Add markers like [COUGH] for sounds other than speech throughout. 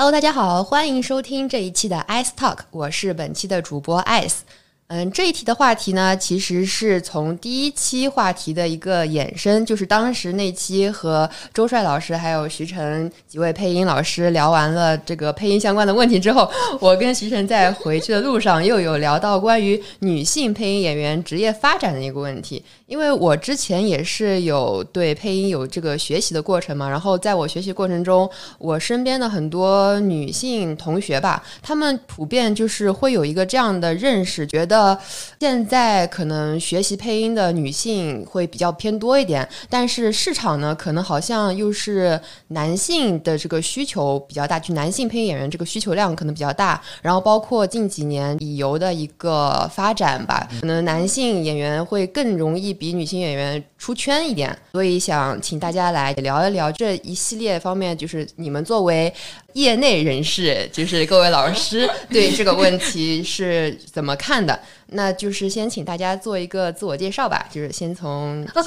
Hello，大家好，欢迎收听这一期的 Ice Talk，我是本期的主播 Ice。嗯，这一题的话题呢，其实是从第一期话题的一个衍生，就是当时那期和周帅老师还有徐晨几位配音老师聊完了这个配音相关的问题之后，我跟徐晨在回去的路上又有聊到关于女性配音演员职业发展的一个问题。因为我之前也是有对配音有这个学习的过程嘛，然后在我学习过程中，我身边的很多女性同学吧，她们普遍就是会有一个这样的认识，觉得呃现在可能学习配音的女性会比较偏多一点，但是市场呢，可能好像又是男性的这个需求比较大，就男性配音演员这个需求量可能比较大，然后包括近几年旅游的一个发展吧，可能男性演员会更容易。比女性演员出圈一点，所以想请大家来聊一聊这一系列方面，就是你们作为业内人士，就是各位老师 [LAUGHS] 对这个问题是怎么看的？那就是先请大家做一个自我介绍吧，就是先从。哦，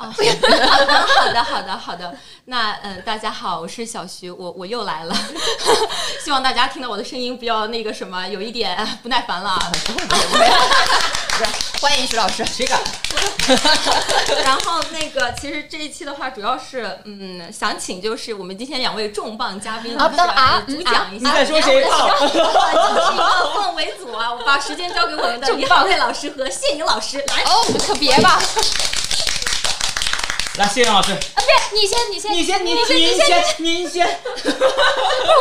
[LAUGHS] 好的，好的，好的。那嗯，大家好，我是小徐，我我又来了。[LAUGHS] 希望大家听到我的声音不要那个什么，有一点不耐烦了。欢迎徐老师，谁敢？[LAUGHS] 然后那个，其实这一期的话，主要是嗯，想请就是我们今天两位重磅嘉宾啊，主讲一下。你在说谁？好，以一个氛围组啊，我把时间交给我们的李宝瑞老师和谢颖老师来。哦，可别吧。来，谢谢老师。啊，别，你先，你先，你先，你先，你先，您先。[LAUGHS] 不是，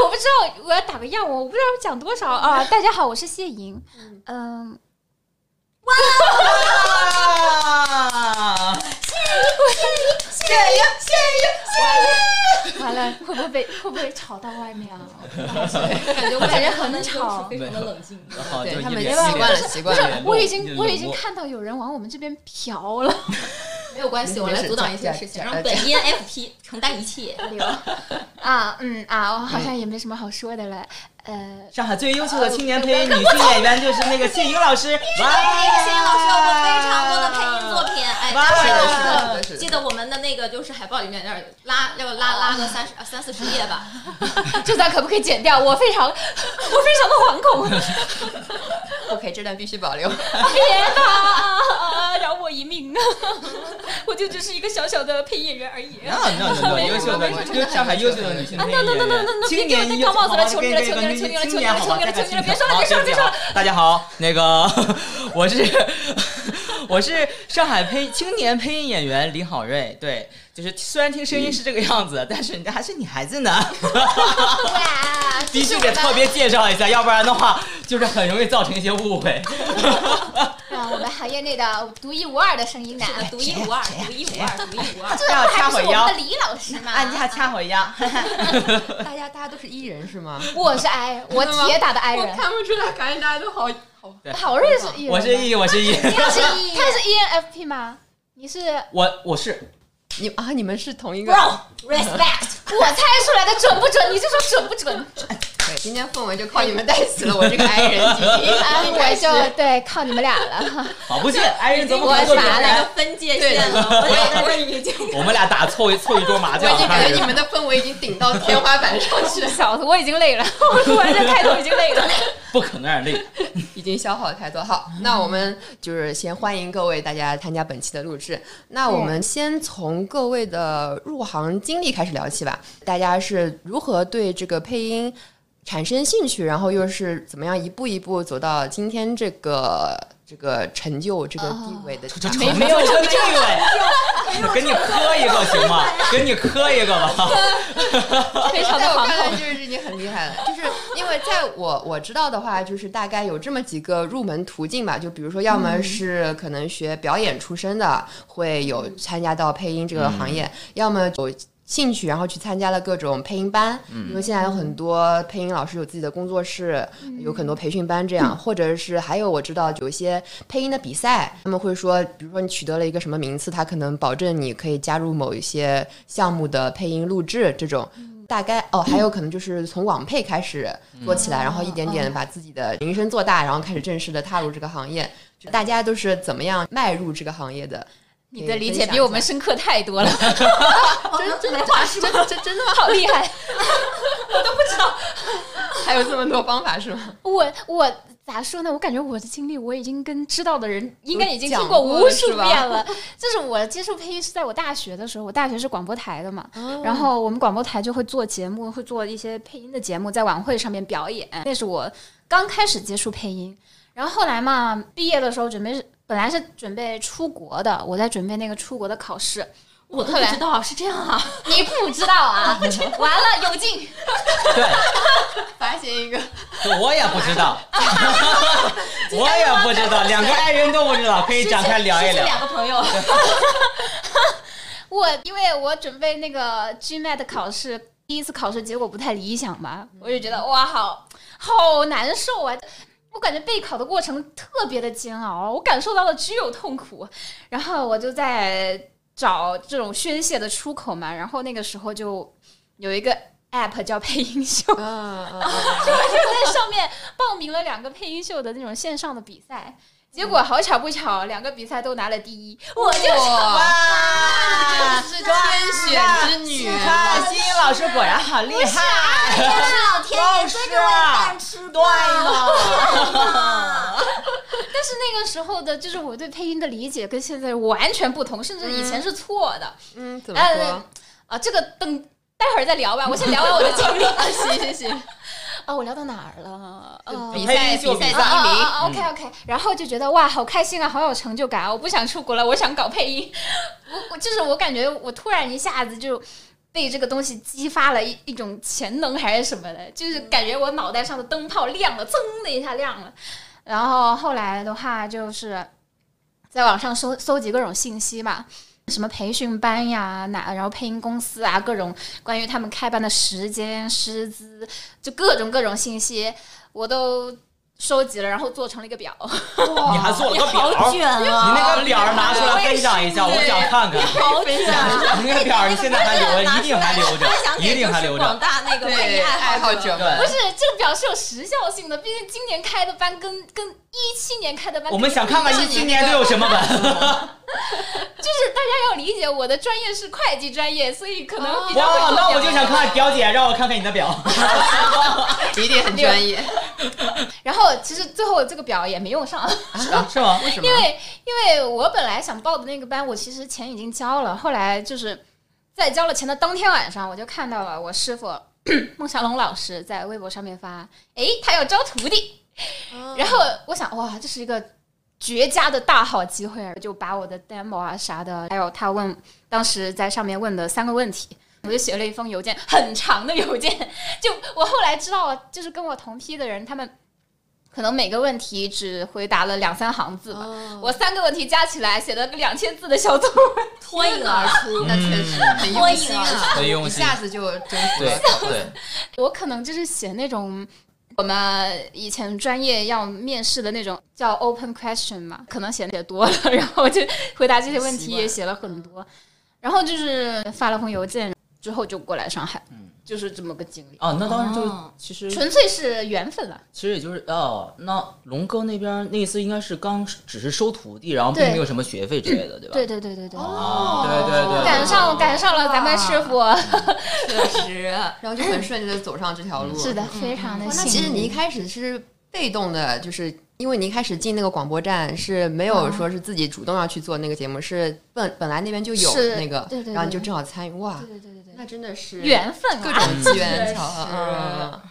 我不知道，我要打个样，我我不知道讲多少啊。大家好，我是谢莹。嗯。[LAUGHS] 哇！谢颖，谢莹，谢莹，谢莹，谢莹。完了，会不会被会不会吵到外面啊？[LAUGHS] 感觉我感觉很吵，非常的冷静。对他们习惯了，习惯了。我已经我已经看到有人往我们这边瞟了。没有关系，我来阻挡一些事情，让本 ENFP [LAUGHS] 承担一切。[LAUGHS] [LAUGHS] 啊，嗯啊，我好像也没什么好说的了。呃，上海最优秀的青年配音女性演员就是那个谢颖老师。哇，谢颖老师有过非常多的配音作品。哎，是的，是的，记得我们的那个就是海报里面那儿拉要拉拉个三十三四十页吧。这段可不可以剪掉？我非常我非常的惶恐。OK，这段必须保留。别吧，饶我一命啊！[LAUGHS] 我就只是一个小小的配音演员而已。那那那优秀的，就上海优秀的女性配音演员，青年高帽子了，求你了，求你了，求你了，求你了，求你了，求你了！别说了，别说了，别说了！大家好，那个 [LAUGHS] 我是我是上海配青年配音演员李好瑞，对。就是虽然听声音是这个样子，但是人家还是女孩子呢。[LAUGHS] 必须得特别介绍一下，要不然的话就是很容易造成一些误会。[LAUGHS] 啊，我们行业内的独一无二的声音男，独一无二，独一无二，独一无二。这不还是我们的李老师吗？按下掐回腰。[LAUGHS] 大家大家都是 E 人是吗？我是 I，我铁打的 I 人。看不出来，感觉大家都好好好认识 E，我是 E，我是 E。他是 E，他是 ENFP 吗？你是？我我是。你啊，你们是同一个？Respect，[LAUGHS] 我猜出来的准不准？你就说准不准？对，今天氛围就靠你们带起了，我这个 I 人，我就对靠你们俩了。好不见 I 人怎么我啥了？分界线了，我已经。我们俩打凑一凑一桌麻将，我已经感觉你们的氛围已经顶到天花板上去了。小子，我已经累了，我录完这开头已经累了。不可能累，已经消耗太多。好，那我们就是先欢迎各位大家参加本期的录制。那我们先从各位的入行经历开始聊起吧。大家是如何对这个配音产生兴趣，然后又是怎么样一步一步走到今天这个？这个成就，这个地位的，没没有这个地位，给你磕一个行吗？给你磕一个吧。[LAUGHS] 非常的在我看来，就是已经很厉害了。就是因为在我我知道的话，就是大概有这么几个入门途径吧。就比如说，要么是可能学表演出身的，会有参加到配音这个行业；要么有。兴趣，然后去参加了各种配音班，因为现在有很多配音老师有自己的工作室，有很多培训班这样，[LAUGHS] 或者是还有我知道有一些配音的比赛，他们会说，比如说你取得了一个什么名次，他可能保证你可以加入某一些项目的配音录制这种。大概哦，还有可能就是从网配开始做起来，然后一点点把自己的名声做大，然后开始正式的踏入这个行业。大家都是怎么样迈入这个行业的？你的理解比我们深刻太多了，[LAUGHS] 真真的话是吗？真真的吗？好厉害！[LAUGHS] 我都不知道。还有这么多方法是吗？我我咋说呢？我感觉我的经历我已经跟知道的人应该已经听讲过无数遍了。[LAUGHS] 就是我接触配音是在我大学的时候，我大学是广播台的嘛，然后我们广播台就会做节目，会做一些配音的节目，在晚会上面表演。那是我刚开始接触配音，然后后来嘛，毕业的时候准备是本来是准备出国的，我在准备那个出国的考试。我都不知道是这样啊！[LAUGHS] 你不知道啊？[LAUGHS] 完了，有劲！对，[LAUGHS] 发现一个，我也不知道，我也不知道，两个爱人都不知道，可以展开聊一聊。两个朋友，我因为我准备那个 GMAT 考试，第一次考试结果不太理想吧，我就觉得哇，好好难受啊！我感觉备考的过程特别的煎熬，我感受到了只有痛苦。然后我就在找这种宣泄的出口嘛，然后那个时候就有一个 app 叫配音秀，嗯嗯我 [LAUGHS] 就在上面报名了两个配音秀的那种线上的比赛。结果好巧不巧，两个比赛都拿了第一，我就哇，哇，是天选之女，看欣欣老师果然好厉害，是老天爷都是啊，对了，但是那个时候的，就是我对配音的理解跟现在完全不同，甚至以前是错的。嗯，怎么说呃？啊，这个等待会儿再聊吧，我先聊完我的经历。行 [LAUGHS] 行行，啊，我聊到哪儿了？呃比赛比赛第一名，啊 OK OK，然后就觉得哇，好开心啊，好有成就感啊！我不想出国了，我想搞配音。[LAUGHS] 我我就是我感觉我突然一下子就被这个东西激发了一一种潜能还是什么的，就是感觉我脑袋上的灯泡亮了，噌的一下亮了。然后后来的话就是在网上搜搜集各种信息嘛。什么培训班呀，哪然后配音公司啊，各种关于他们开班的时间、师资，就各种各种信息，我都收集了，然后做成了一个表。你还做了个表，好卷啊！你那个表拿出来分享一下，我想看看。好卷啊！你那个表你现在还留着，一定还留着分享，一给就是定还留着。广大那个配对音爱好者者。们不是这个表是有时效性的，毕竟今年开的班跟跟一七年开的班，我们想看看一七年都有什么本。[LAUGHS] [LAUGHS] 就是大家要理解，我的专业是会计专业，所以可能比较会哇，那我就想看表姐，让我看看你的表。[LAUGHS] 一定很专业，[LAUGHS] 然后其实最后这个表也没用上，是吗？为什么？因为因为我本来想报的那个班，我其实钱已经交了，后来就是在交了钱的当天晚上，我就看到了我师傅 [COUGHS] 孟祥龙老师在微博上面发，哎，他要招徒弟，然后我想哇，这是一个绝佳的大好机会，就把我的 demo 啊啥的，还有他问当时在上面问的三个问题。我就写了一封邮件，很长的邮件。就我后来知道，就是跟我同批的人，他们可能每个问题只回答了两三行字吧。哦我三个问题加起来写了个两千字的小作文。脱颖而出，[LAUGHS] 那确实很用心啊，很用心一下子就征服对了。对，[LAUGHS] 我可能就是写那种我们以前专业要面试的那种叫 open question 嘛，可能写的也多了，然后我就回答这些问题也写了很多，然后就是发了封邮件之后就过来上海，就是这么个经历，啊，那当时就哦。其实纯粹是缘分了。其实也就是哦，那龙哥那边那次应该是刚只是收徒弟，然后并没有什么学费之类的，对吧？对对对对对，哦，对对对，赶上赶上了咱们师傅，[LAUGHS] 确实，然后就很顺利的走上这条路。是的，非常的哇。那幸运。其实你一开始是被动的，就是因为你一开始进那个广播站是没有说是自己主动要去做那个节目，是本本来那边就有那个，对对对然后你就正好参与。哇，对对对对对，那真的是缘分啊各种机缘 [LAUGHS] 确巧合。嗯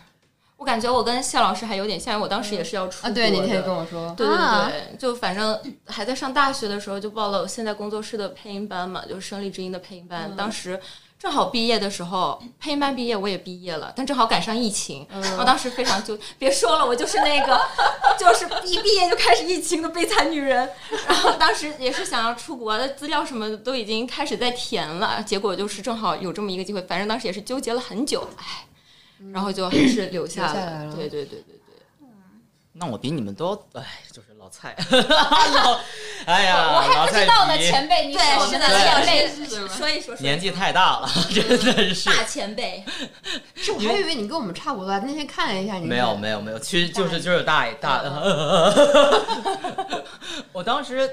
我感觉我跟谢老师还有点像，因为我当时也是要出啊，国对，你那天的跟我说，对对啊对，就反正还在上大学的时候就报了我现在工作室的配音班嘛，就是胜利之音的配音班。当时正好毕业的时候，配音班毕业我也毕业了，但正好赶上疫情，我当时非常就别说了，我就是那个 [LAUGHS] 就是一毕业就开始疫情的悲惨女人。然后当时也是想要出国的资料什么的都已经开始在填了，结果就是正好有这么一个机会，反正当时也是纠结了很久，唉。然后就还是留下了对对对。那我比你们都哎，就是老菜，[LAUGHS] 老哎呀，我还不知道呢，前辈，你是我们的对前辈。说一说，年纪太大了，真的是。大前辈，是我还以为你跟我们差不多，那天看了一下你，没有没有没有，其实就是就是大大，[LAUGHS] 我当时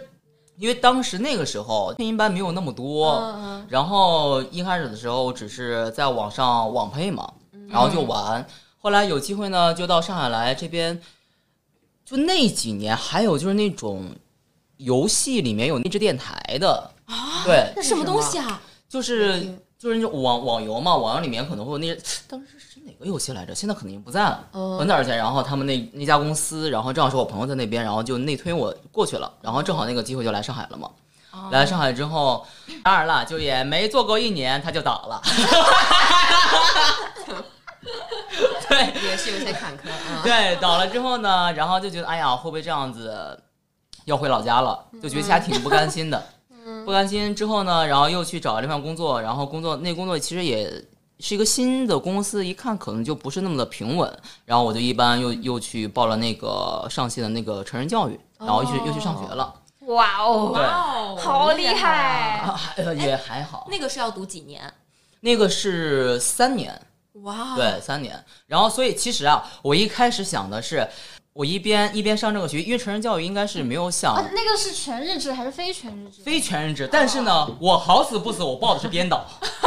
因为当时那个时候配音班没有那么多，嗯然后一开始的时候只是在网上网配嘛，然后就玩。后来有机会呢，就到上海来这边，就那几年还有就是那种游戏里面有内置电台的对，那什么东西啊？就是就是那种网网游嘛，网游里面可能会有那 [GASPS] 当时是哪个游戏来着？现在肯定不在了，嗯很早之前。然后他们那那家公司，然后正好是我朋友在那边，然后就内推我过去了，然后正好那个机会就来上海了嘛。来上海之后，当然了，就也没做够一年，他就倒了。[LAUGHS] 对也是有些坎坷啊。[LAUGHS] 对，倒了之后呢，然后就觉得，哎呀，会不会这样子要回老家了？就觉得还挺不甘心的。[LAUGHS] 不甘心之后呢，然后又去找了这份工作，然后工作那工作其实也是一个新的公司，一看可能就不是那么的平稳。然后我就一般又又去报了那个上戏的那个成人教育，然后又去、又去上学了。哇哦，哇哦好厉害！[LAUGHS] 也还好，那个是要读几年？那个是三年。哇，对，三年。然后，所以其实啊，我一开始想的是，我一边一边上这个学，因为成人教育应该是没有想啊，那个是全日制还是非全日制？非全日制，但是呢，我好死不死，我报的是编导，[LAUGHS]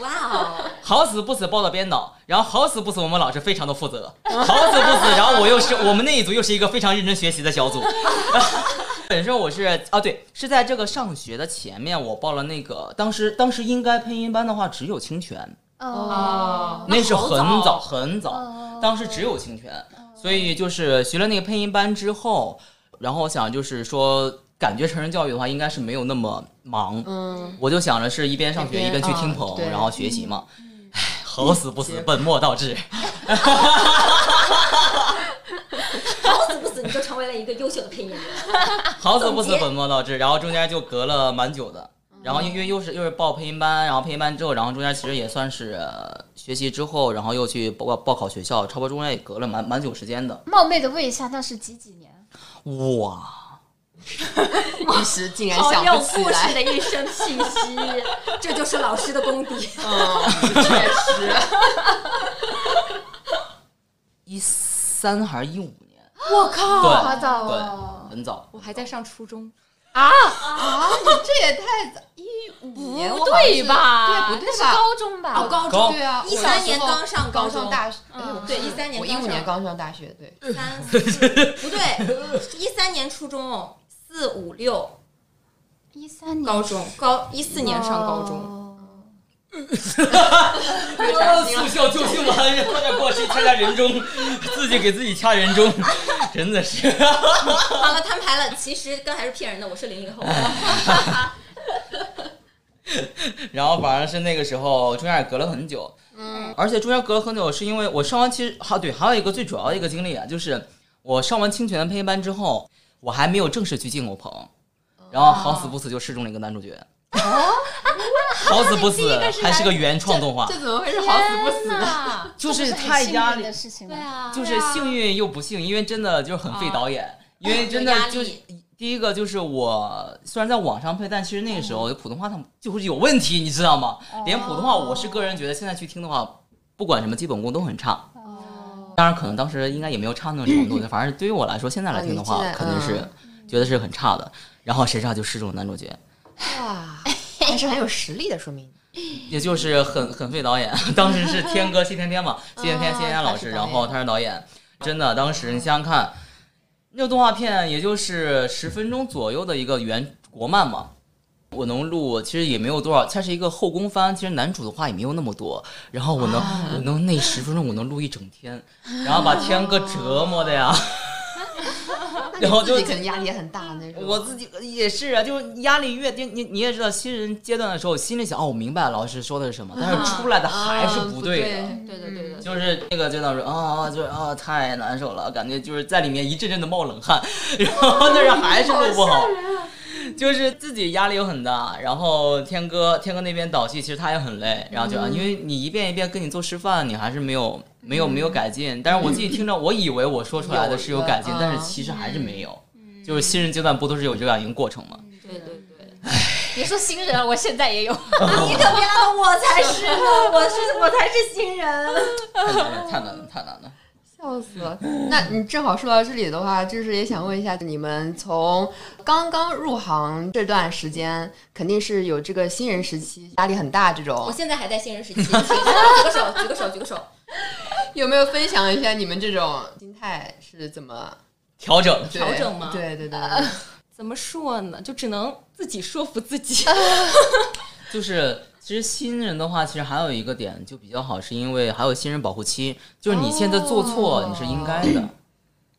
哇哦，好死不死报的编导，然后好死不死我们老师非常的负责，好死不死，然后我又是我们那一组又是一个非常认真学习的小组。[LAUGHS] 本身我是啊，对，是在这个上学的前面，我报了那个，当时当时应该配音班的话只有清泉，哦，那是很早早很早，当时只有清泉，所以就是学了那个配音班之后，然后我想就是说，感觉成人教育的话应该是没有那么忙，嗯，我就想着是一边上学一边去听棚，然后学习嘛。唉，好死不死，本末倒置。[LAUGHS] 好死不死你就成为了一个优秀的配音员。好死不死本末倒置，然后中间就隔了蛮久的，然后因为又是又是报配音班，然后配音班之后，然后中间其实也算是呃学习之后，然后又去报报考学校，差不多中间也隔了蛮蛮久时间的。冒昧的问一下，那是几几年？哇，一时竟然想不起故事来。的一身气息，这就是老师的功底。嗯，[LAUGHS] 确实。一三还是一五年？我靠！对好早对哦，很早。我还在上初中，啊，你这也太早，一五年不对吧？对不对那是吧？高中吧？哦高中对啊，一三年刚上高中大学，对是13年我一五年刚上大学，对，三四不对，一三年初中，四五六一三年高中，高一四年上高中。[LAUGHS] 哦速效救心丸，快点给我去掐掐人中，自己给自己掐人中，[LAUGHS] 真的是。好了，摊牌了，其实刚才是骗人的，我是零零后。[LAUGHS] 然后反正是那个时候中间也隔了很久，嗯，而且中间隔了很久，是因为我上完其实还对，还有一个最主要的一个经历啊，就是我上完清泉的配音班之后，我还没有正式去进过棚，然后好死不死就试中了一个男主角，好死不死还是个原创动画这，怎么会是好死不死呢？就是太压力幸运的事情对？啊就是幸运又不幸，因为真的就是很费导演，因为真的就是第一个就是我虽然在网上配，但其实那个时候普通话它就是有问题，你知道吗？连普通话我是个人觉得现在去听的话，不管什么基本功都很差。哦，当然，可能当时应该也没有差那种程度，[CLEARS THROAT] 反正对于我来说，现在来听的话啊你现，在肯定是觉得是很差的。然后谁知道就失中了男主角，哇，还是很有实力的，说明。[LAUGHS] 也就是很很费导演。当时是天哥谢天天嘛，谢天天谢天天老师，然后他是导演，真的，当时你想想看，那个动画片也就是十分钟左右的一个原国漫嘛。我能录，其实也没有多少，它是一个后宫番，其实男主的话也没有那么多。然后我能，我能那十分钟我能录一整天，然后把天哥折磨的呀。[LAUGHS] 然后就可能压力也很大那种。我自己也是啊，就是压力越低，你你也知道，新人阶段的时候，心里想哦，我明白老师说的是什么，但是出来的还是不对的。对对，对对。就是那个阶段说啊，就是啊，太难受了，感觉就是在里面一阵阵的冒冷汗，[LAUGHS] 然后但是还是录不好，就是自己压力又很大。然后天哥，天哥那边导戏其实他也很累，然后就、啊，因为你一遍一遍跟你做示范，你还是没有没有没有改进。但是我自己听着，我以为我说出来的是有改进但是其实还是没有。就是新人阶段不都是有这样一个过程吗？对对对，别说新人了，我现在也有。[LAUGHS] 你可别拉到我才是呢，我是我才是新人。太难了，太难了，太难了。笑死了！那你正好说到这里的话，就是也想问一下，你们从刚刚入行这段时间，肯定是有这个新人时期，压力很大这种。我现在还在新人时期，举个手，举个手，举个手。[LAUGHS] 有没有分享一下你们这种心态是怎么调整？调整吗？对对对，怎么说呢？就只能自己说服自己。[LAUGHS] 就是其实新人的话，其实还有一个点就比较好，是因为还有新人保护期，就是你现在做错，你是应该的。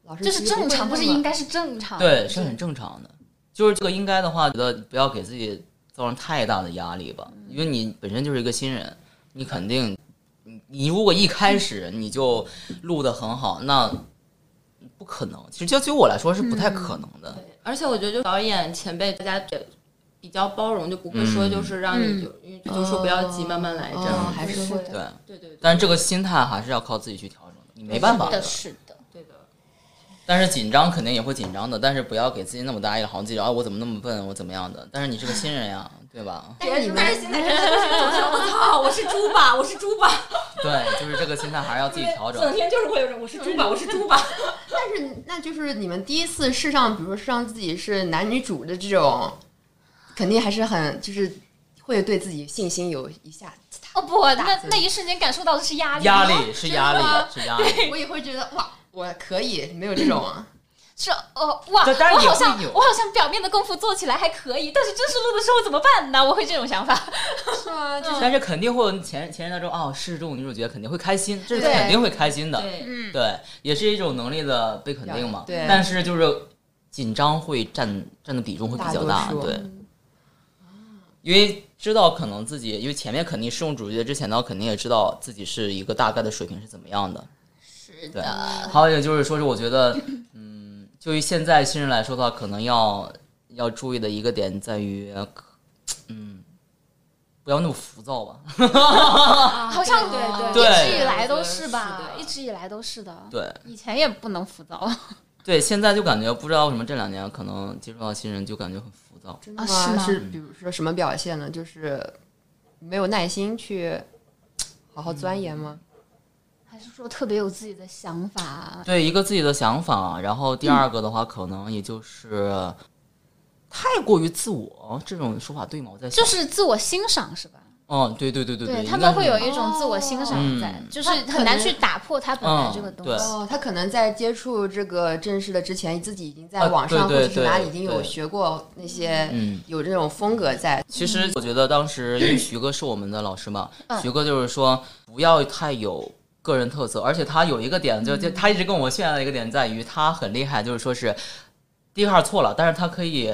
老师这是正常，不是应该是正常。对，是很正常的。就是这个应该的话，觉得不要给自己造成太大的压力吧，因为你本身就是一个新人，你肯定，你如果一开始你就录的很好，那不可能。其实就对于我来说是不太可能的。而且我觉得，就导演前辈大家比较包容，就不会说就是让你就就说不要急，慢慢来这样。还是会对对对。但是这个心态还是要靠自己去调整的，你没办法的。是的，对的。但是紧张肯定也会紧张的，但是不要给自己那么大压力，好像自己啊我怎么那么笨，我怎么样的？但是你是个新人呀，对吧？但是你们现在真的就是我操，我是猪吧，我是猪吧。[LAUGHS] 对，就是这个心态还是要自己调整。整天就是会有种我是猪吧，我是猪吧。[LAUGHS] 但是那就是你们第一次试上，比如说试上自己是男女主的这种。肯定还是很，就是会对自己信心有一下。哦不，那那一瞬间感受到的是压力，压力 [LAUGHS] 是压力，是压力。我也会觉得哇，我可以，没有这种。[LAUGHS] 是哦哇，我好像我好像表面的功夫做起来还可以，但是正式录的时候怎么办呢？[LAUGHS] 我会这种想法。是吗？但是肯定会有前前人当中哦，是这种女主角肯定会开心，这是肯定会开心的。对，对，也是一种能力的被肯定嘛。对。但是就是紧张会占占的比重会比较大，对。因为知道可能自己，因为前面肯定试用主角之前呢，肯定也知道自己是一个大概的水平是怎么样的。是的。还有一个就是说是我觉得，嗯，就于现在新人来说的话，可能要要注意的一个点在于，嗯，不要那么浮躁吧。[LAUGHS] 好像对对，一直以来都是吧，一直以来都是的。对。以前也不能浮躁。[LAUGHS] 对，现在就感觉不知道为什么这两年可能接触到新人就感觉很。真的吗？是比如说什么表现呢？就是没有耐心去好好钻研吗？还是说特别有自己的想法？对，一个自己的想法。然后第二个的话，可能也就是太过于自我，这种说法对吗？我在就是自我欣赏是吧？哦，对对对对对，他们会有一种自我欣赏在，就是很难去打破他本来这个东西。哦，他可能在接触这个正式的之前，自己已经在网上或者是哪里已经有学过那些，有这种风格在。其实我觉得当时因为徐哥是我们的老师嘛，徐哥就是说不要太有个人特色，而且他有一个点，就就他一直跟我炫耀的一个点在于他很厉害，就是说是第一号错了，但是他可以。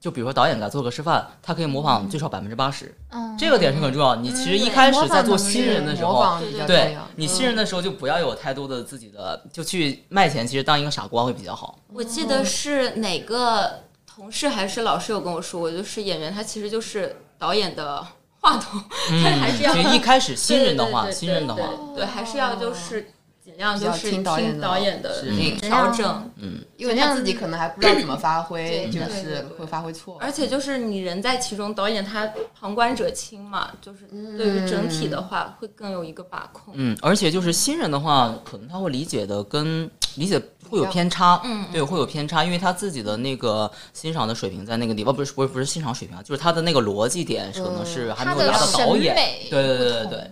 就比如说导演给他做个示范，他可以模仿最少百分之八十，这个点是很重要。你其实一开始在做新人的时候，对你新人的时候就不要有太多的自己的，就去卖钱。其实当一个傻瓜会比较好。我记得是哪个同事还是老师有跟我说，我就是演员，他其实就是导演的话筒，他还是要。一开始新人的话，新人的话，对，还是要就是。尽量就是听导演的调整，嗯，因为他自己可能还不知道怎么发挥，就是会发挥错。而且就是你人在其中，导演他旁观者清嘛，就是对于整体的话会更有一个把控。嗯，而且就是新人的话，可能他会理解的跟理解会有偏差，嗯，对，会有偏差，因为他自己的那个欣赏的水平在那个地方，不是不是不是欣赏水平啊，就是他的那个逻辑点可能是还没有达到导演，对对对对对。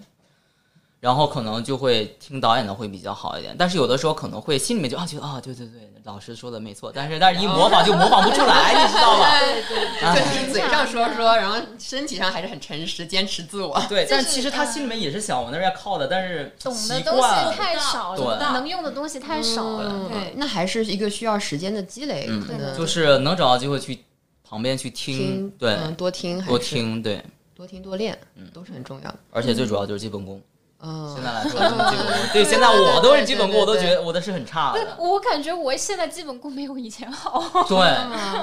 然后可能就会听导演的会比较好一点，但是有的时候可能会心里面就啊觉得啊对对对，老师说的没错，但是但是一模仿就模仿不出来，你知道吧？对对对，嘴上说说，然后身体上还是很诚实，坚持自我。对，但其实他心里面也是想往那边靠的，但是懂的东西太少了，能用的东西太少了。对，那还是一个需要时间的积累，可能就是能找到机会去旁边去听，对，多听多听，对，多听多练，都是很重要的。而且最主要就是基本功。嗯，现在来说基本功，[LAUGHS] 对，现在我都是基本功，我都觉得我的是很差的。我感觉我现在基本功没有以前好。对，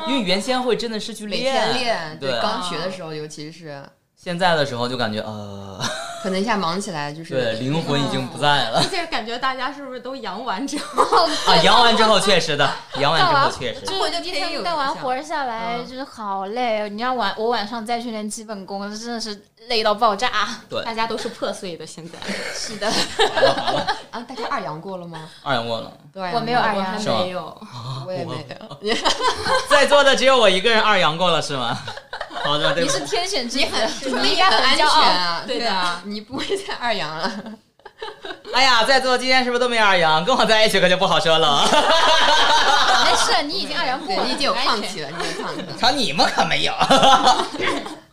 因为原先会真的是去练，练，对，刚学的时候，尤其是。现在的时候就感觉呃，可能一下忙起来就是对，灵魂已经不在了而且感觉大家是不是都阳完之后，啊！阳完之后确实的，阳完之后确实。就我就偏有天干完活儿下来，嗯就是好累。你要晚我晚上再去练基本功，真的是累到爆炸。对大家都是破碎的。现在 [LAUGHS] 是的，[LAUGHS] 啊，大家二阳过了吗？二阳过了，对我没有二阳还没有。我也没有。[LAUGHS] 在座的只有我一个人二阳过了是吗？好的，对你是天选之子，你你应该很安全。啊，对的啊，你不会再二阳了。[LAUGHS] 哎呀，在座今天是不是都没二阳？跟我在一起可就不好说了。[LAUGHS] 没事，你已经二阳过对了，你已经有抗体了，你已经有抗体。瞧你们可没有。[LAUGHS]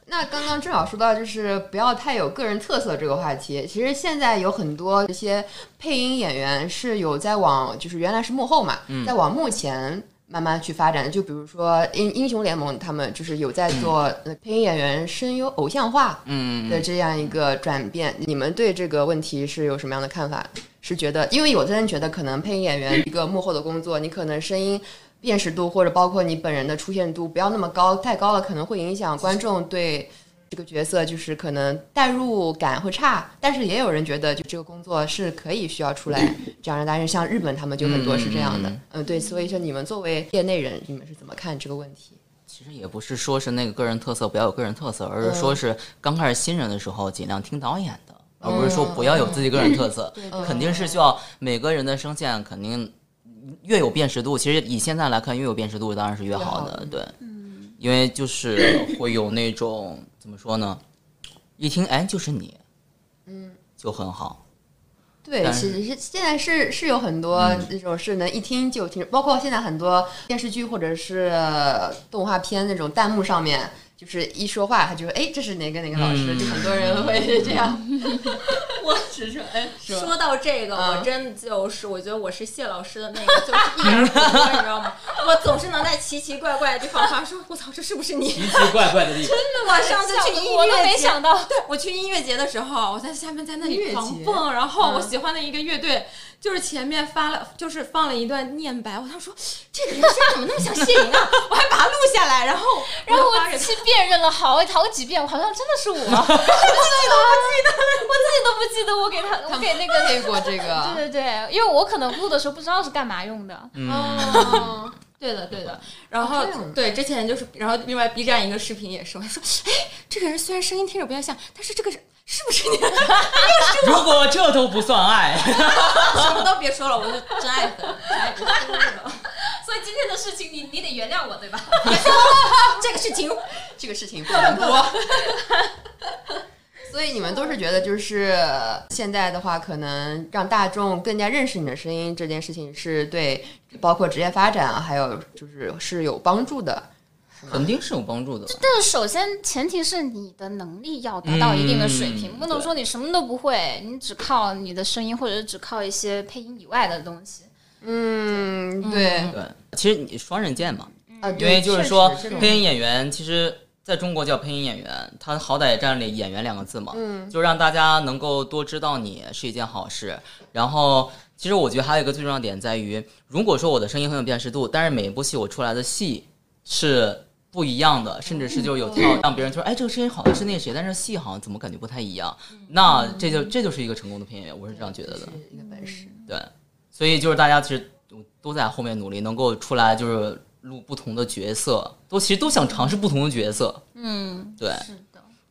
那刚刚正好说到就是不要太有个人特色这个话题，其实现在有很多这些配音演员是有在往就是原来是幕后嘛，在往幕前慢慢去发展的。就比如说英英雄联盟，他们就是有在做呃配音演员声优偶像化嗯，的这样一个转变。你们对这个问题是有什么样的看法？是觉得，因为有的人觉得可能配音演员一个幕后的工作，你可能声音。辨识度或者包括你本人的出现度不要那么高，太高了可能会影响观众对这个角色就是可能代入感会差。但是也有人觉得就这个工作是可以需要出来这样的，但是像日本他们就很多是这样的，嗯嗯对，所以说你们作为业内人，你们是怎么看这个问题？其实也不是说是那个个人特色不要有个人特色，而是说是刚开始新人的时候尽量听导演的，而不是说不要有自己个人特色。肯定是需要每个人的声线肯定越有辨识度。其实以现在来看，越有辨识度当然是越好的，好对，因为就是会有那种怎么说呢？一听哎就是你，嗯，就很好。对，其实是现在是是有很多那种是能一听就听，包括现在很多电视剧或者是动画片那种弹幕上面，就是一说话他就说哎这是哪个哪个老师，嗯就很多人会这样。[LAUGHS] 我只是哎说说到这个，嗯我真的就是，我觉得我是谢老师的那个，就是一人火锅，你知道吗？我总是能在奇奇怪怪的地方发说，我操，这是不是你？奇奇怪怪的地方，[LAUGHS] 我上次去音我都没乐节，想到，我去音乐节的时候，我在下面在那里狂蹦，然后我嗯喜欢的一个乐队。就是前面发了，就是放了一段念白，我当时说这个人声音怎么那么像谢莹啊？我还把它录下来，然后 [LAUGHS] 然后我去辨认了好好几遍，我好像真的是我，[LAUGHS] 我自己都不记得，我自己都不记得我给他，我给那个配过这个，[LAUGHS] 对对对，因为我可能录的时候不知道是干嘛用的。嗯，哦，对的，对的。然后、对之前就是，然后另外 B 站一个视频也是，我还说，哎，这个人虽然声音听着不太像，但是这个人是不是你？[LAUGHS] 如果这都不算爱，[LAUGHS] 什么都别说了，我是真爱粉，[LAUGHS] 真爱粉。所以今天的事情你你得原谅我，对吧？这个事情这个事情不能播。所以你们都是觉得，就是现在的话，可能让大众更加认识你的声音这件事情，是对包括职业发展啊，还有就是是有帮助的。肯定是有帮助的。但是首先前提是你的能力要达到一定的水平，嗯不能说你什么都不会，你只靠你的声音或者是只靠一些配音以外的东西。嗯，对，对，其实你双刃剑嘛，啊，因为就是说配音演员，其实在中国叫配音演员，他好歹也占了演员两个字嘛，嗯，就让大家能够多知道你是一件好事。然后，其实我觉得还有一个最重要的点在于，如果说我的声音很有辨识度，但是每一部戏我出来的戏是不一样的，甚至是就有跳让别人就说，哎，这个声音好像是那谁，但是戏好像怎么感觉不太一样，那这就这就是一个成功的配音演员，我是这样觉得的。一个本事。对，所以就是大家其实都在后面努力，能够出来就是录不同的角色，都其实都想尝试不同的角色。嗯，对。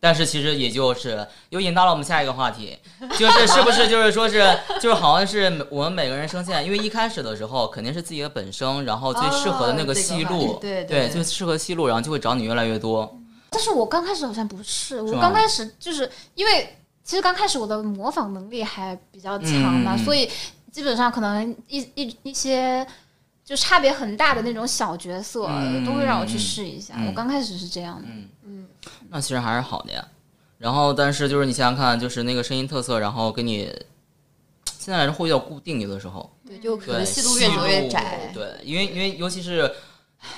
但是其实也就是又引到了我们下一个话题，[LAUGHS] 就是是不是就是说是就是好像是我们每个人声线，因为一开始的时候肯定是自己的本声，然后最适合的那个戏路，题对对，对。最适合戏路，然后就会找你越来越多。但是我刚开始好像不是，我刚开始就是因为其实刚开始我的模仿能力还比较强嘛，所以基本上可能一一一些就差别很大的那种小角色、嗯都会让我去试一下。嗯我刚开始是这样的，嗯那其实还是好的呀。然后，但是就是你想想看，就是那个声音特色，然后给你现在来说会比较固定，有的时候。对，就可，能戏路越走越窄。对，因为因为尤其是，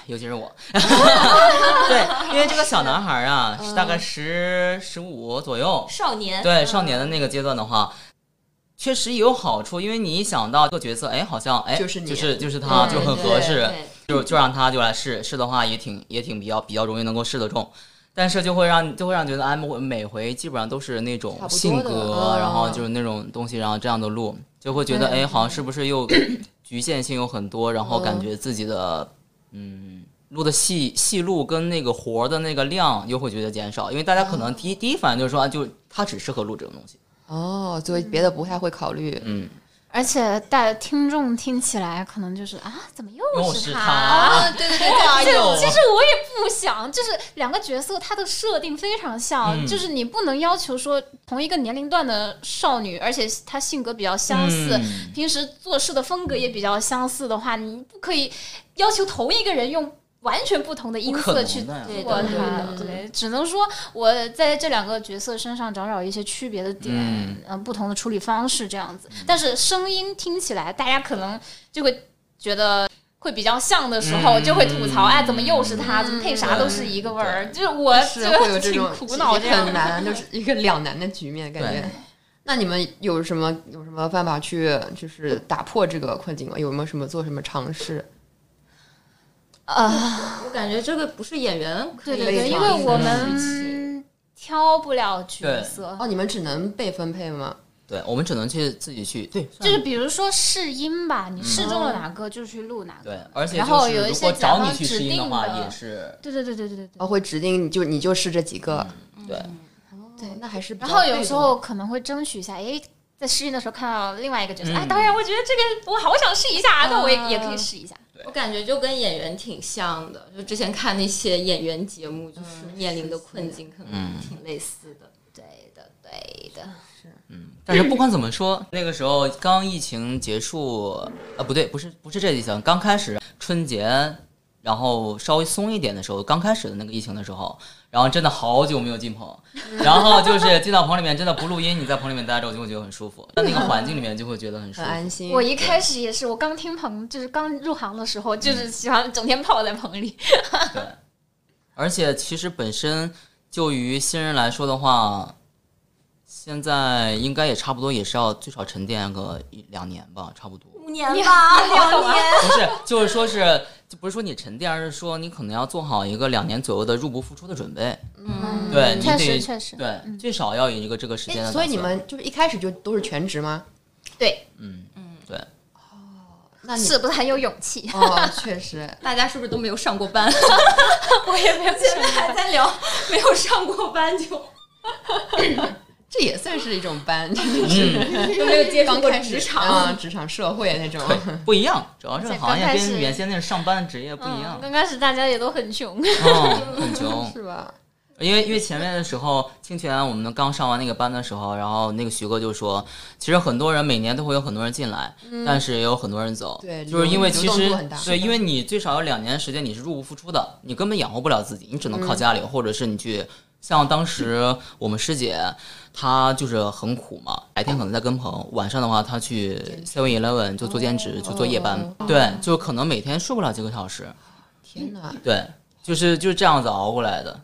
尤其是我，[LAUGHS] 对，因为这个小男孩啊，是大概十十五左右，少年对少年的那个阶段的话。确实也有好处，因为你一想到这个角色，哎，好像哎，就是你就是就是他，就很合适，就就让他就来试试的话，也挺也挺比较比较容易能够试得中。但是就会让就会让觉得，哎，我每回基本上都是那种性格，嗯然后就是那种东西，然后这样的录，就会觉得，对哎，好像是不是又 [COUGHS] 局限性有很多，然后感嗯。觉自己的嗯录的戏戏路跟那个活的那个量又会觉得减少，因为大家可能第一第一反应就是说，啊，就他只适合录这种东西，哦，所以别的不太会考虑。嗯，而且大听众听起来可能就是啊，怎么又又是是他？他对对对！其实我也不想，就是两个角色他的设定非常像，嗯就是你不能要求说同一个年龄段的少女，而且她性格比较相似，嗯平时做事的风格也比较相似的话，你不可以要求同一个人用完全不同的音色去做它。对对，只能说我在这两个角色身上找找一些区别的点，嗯嗯、不同的处理方式这样子。但是声音听起来，大家可能就会觉得。会比较像的时候，嗯就会吐槽，哎，怎么又是他？怎么配啥都是一个味儿？就是我是就会有这种挺苦恼很难，就是一个两难的局面，感觉。那你们有什么有什么办法去就是打破这个困境吗？有没有什么做什么尝试？啊，我感觉这个不是演员可以对对对，因为我们挑不了角色，哦，你们只能被分配吗？对，我们只能去自己去对，就是比如说试音吧，你试中了哪个就去录哪个。对，而且然后有一些甲方你去试音的指定话，的也是对对对对对对会指定你就你就试这几个，对。对哦那还是比较然后有时候可能会争取一下，诶，在试音的时候看到另外一个角色，嗯哎，导演，我觉得这个我好想试一下，那我也也可以试一下。我感觉就跟演员挺像的，就之前看那些演员节目，就是面临的困境可能挺类似的。对的，对的嗯。但是不管怎么说，那个时候刚疫情结束，啊，不对，不是不是这疫情，刚开始春节，然后稍微松一点的时候，刚开始的那个疫情的时候，然后真的好久没有进棚，然后就是进到棚里面，真的不录音，你在棚里面待着，我就会觉得很舒服，在那个环境里面就会觉得很舒服。很安心。我一开始也是，我刚听棚，就是刚入行的时候，就是喜欢整天泡在棚里。对，而且其实本身就于新人来说的话，现在应该也差不多，也是要最少沉淀个一两年吧，差不多。五年吧，[LAUGHS] 两年。不是，就是说是，就不是说你沉淀，而是说你可能要做好一个两年左右的入不敷出的准备。嗯，对，你确实确实对，最少要有一个这个时间。所以你们就是一开始就都是全职吗？对，嗯嗯对，那你是不是很有勇气？哦，确实，[LAUGHS] 大家是不是都没有上过班？[LAUGHS] 我也没有现在还在聊没有上过班就这也算是一种班，嗯，都没有接触过刚开始职场。啊，职场社会那种。不一样，主要是行业跟原先那个上班的职业不一嗯，样。刚开始大家也都很穷。嗯，[LAUGHS] 很穷。[LAUGHS] 是吧？因为因为前面的时候，清泉我们刚上完那个班的时候，然后那个徐哥就说，其实很多人每年都会有很多人进来，但是也有很多人走，嗯对就是因为其实对，因为你最少有两年时间你是入不敷出的，你根本养活不了自己，你只能靠家里，或者是你去。像当时我们师姐，她就是很苦嘛，白天可能在跟棚，晚上的话他去 Seven Eleven 就做兼职，就做夜班，对，就可能每天睡不了几个小时，天哪！对，就是就是这样子熬过来的。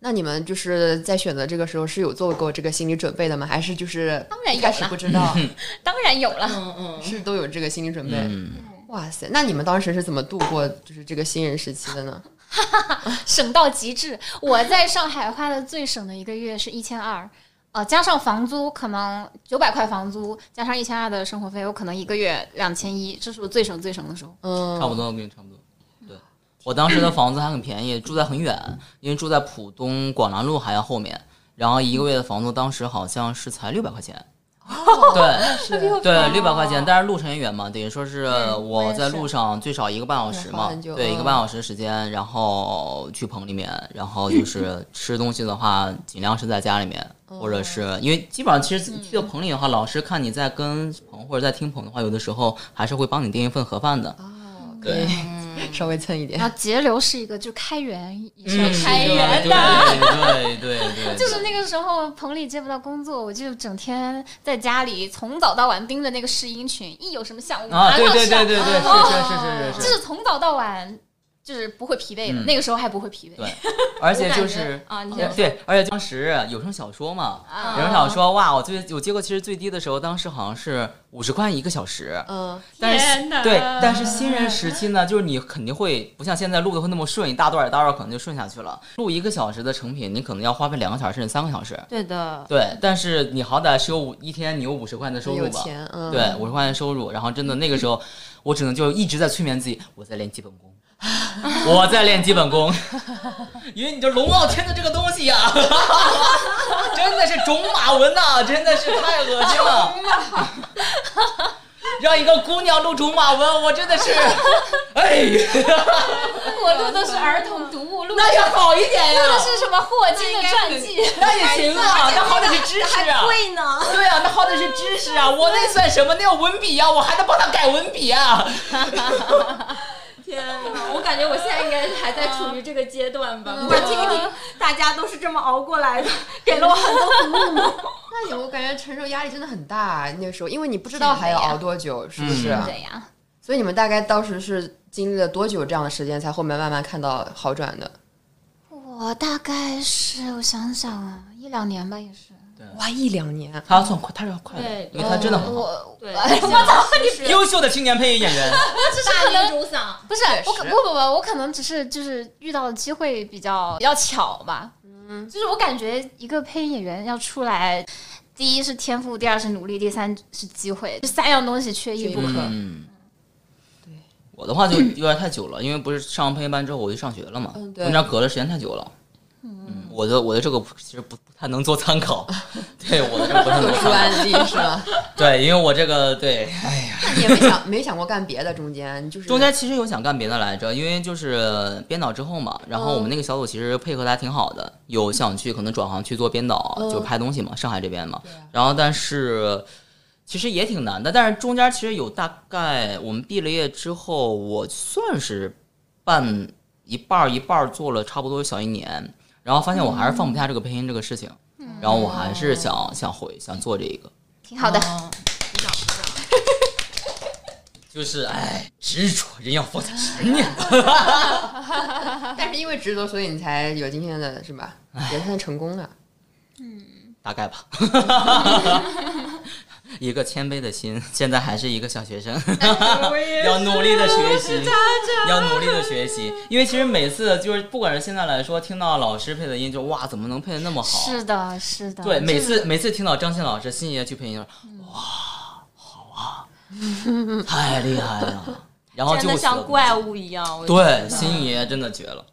那你们就是在选择这个时候是有做过这个心理准备的吗？还是就是当然一开始不知道，[LAUGHS] 当然有了，嗯嗯，是都有这个心理准备？嗯，哇塞！那你们当时是怎么度过就是这个新人时期的呢？[LAUGHS] 省到极致。我在上海花的最省的一个月是一千二，呃，加上房租可能九百块房租，加上一千二的生活费，我可能一个月两千一，这是我最省最省的时候。嗯，差不多，我跟你差不多。对，我当时的房子还很便宜，住在很远，因为住在浦东广兰路还要后面，然后一个月的房租当时好像是才六百块钱。对是对，六百块钱，但是路程也远嘛，等于说是我在路上最少一个半小时嘛对，一个嗯半小时时间，然后去棚里面，然后就是 [LAUGHS] 吃东西的话，尽量是在家里面，或者是因为基本上其实去到棚里的话，老师看你在跟棚或者在听棚的话，有的时候还是会帮你订一份盒饭的。哦，对。对，[LAUGHS] 稍微蹭一点。然。后节流是一个，就开源也是开源对的。对对对，就是那个时候棚里接不到工作，我就整天在家里从早到晚盯着那个试音群，一有什么项目啊，对马上上对对对对，是是是是是，就是从早到晚就是不会疲惫的，嗯那个时候还不会疲惫。对，而且就是啊，你对先对，而且当时有声小说嘛，啊有声小说哇，我最我接过其实最低的时候，当时好像是五十块一个小时，嗯，但天哪是对，但是新人时期呢，就是你肯定会不像现在录的会那么顺，一大段一大段可能就顺下去了。录一个小时的成品，你可能要花费两个小时甚至三个小时。对的，对，但是你好歹是有五一天你有五十块钱的收入吧？钱，嗯，对，五十块钱收入，然后真的那个时候，我只能就一直在催眠自己，我在练基本功，[LAUGHS] 我在练基本功，因为你这龙傲天的这个东西呀、[LAUGHS] 真的是种马文呐、真的是太恶心了。[LAUGHS] 让一个姑娘录种马文，我真的是，哎，我录的是儿童读物，录的那要好一点呀，是什么霍金的传记？那也行啊，那好歹是知识啊。贵呢。对啊，那好歹是知识啊，我那算什么？那有文笔啊，我还得帮他改文笔啊。天哪，我感觉我现在应该还在处于这个阶段吧。嗯我听一听，大家都是这么熬过来的，给了我很多鼓舞。[LAUGHS] 那有我感觉承受压力真的很大，那个时候，因为你不知道还要熬多久，是不是？嗯这样。所以你们大概当时是经历了多久这样的时间，才后面慢慢看到好转的？我大概是我想想啊，一两年吧，也是。哇，一两年，他要算快，他是要快的，因为他真的很好，我对，我操，你优秀的青年配音演员。[LAUGHS] 大女主嗓，不是我可不不不，我可能只是就是遇到的机会比较比较巧吧。嗯，就是我感觉一个配音演员要出来，第一是天赋，第二是努力，第三是机会，这三样东西缺一不可。嗯，对，我的话就有点太久了，因为不是上完配音班之后我就上学了嘛，中间隔的时间太久了。嗯，我的我的这个其实不不太能做参考，[LAUGHS] 对我的这个不太能做参考。案例是吧？对，因为我这个对，哎呀，那你也没想没想过干别的？中间就是中间其实有想干别的来着，因为就是编导之后嘛，然后我们那个小组其实配合的还挺好的，有想去可能转行去做编导，嗯就拍东西嘛，上海这边嘛。然后但是其实也挺难的，但是中间其实有大概我们毕了业之后，我算是半一半儿一半儿做了差不多小一年，然后发现我还是放不下这个配音这个事情，然后我还是想想回想做这一个。挺好的。哦就是哎，执着，人要放下执念。[LAUGHS] 但是因为执着，所以你才有今天的是吧？也算成功了。嗯大概吧。[LAUGHS] 一个谦卑的心，[LAUGHS] 现在还是一个小学生，要努力的学习，要努力的 [LAUGHS] 学习。因为其实每次就是，不管是现在来说，听到老师配的音，就哇，怎么能配的那么好？是的，是的。对，每次每次听到张信老师、星爷去配音，哇，好啊，太厉害了。然后就真的像怪物一样。对，星爷真的绝了。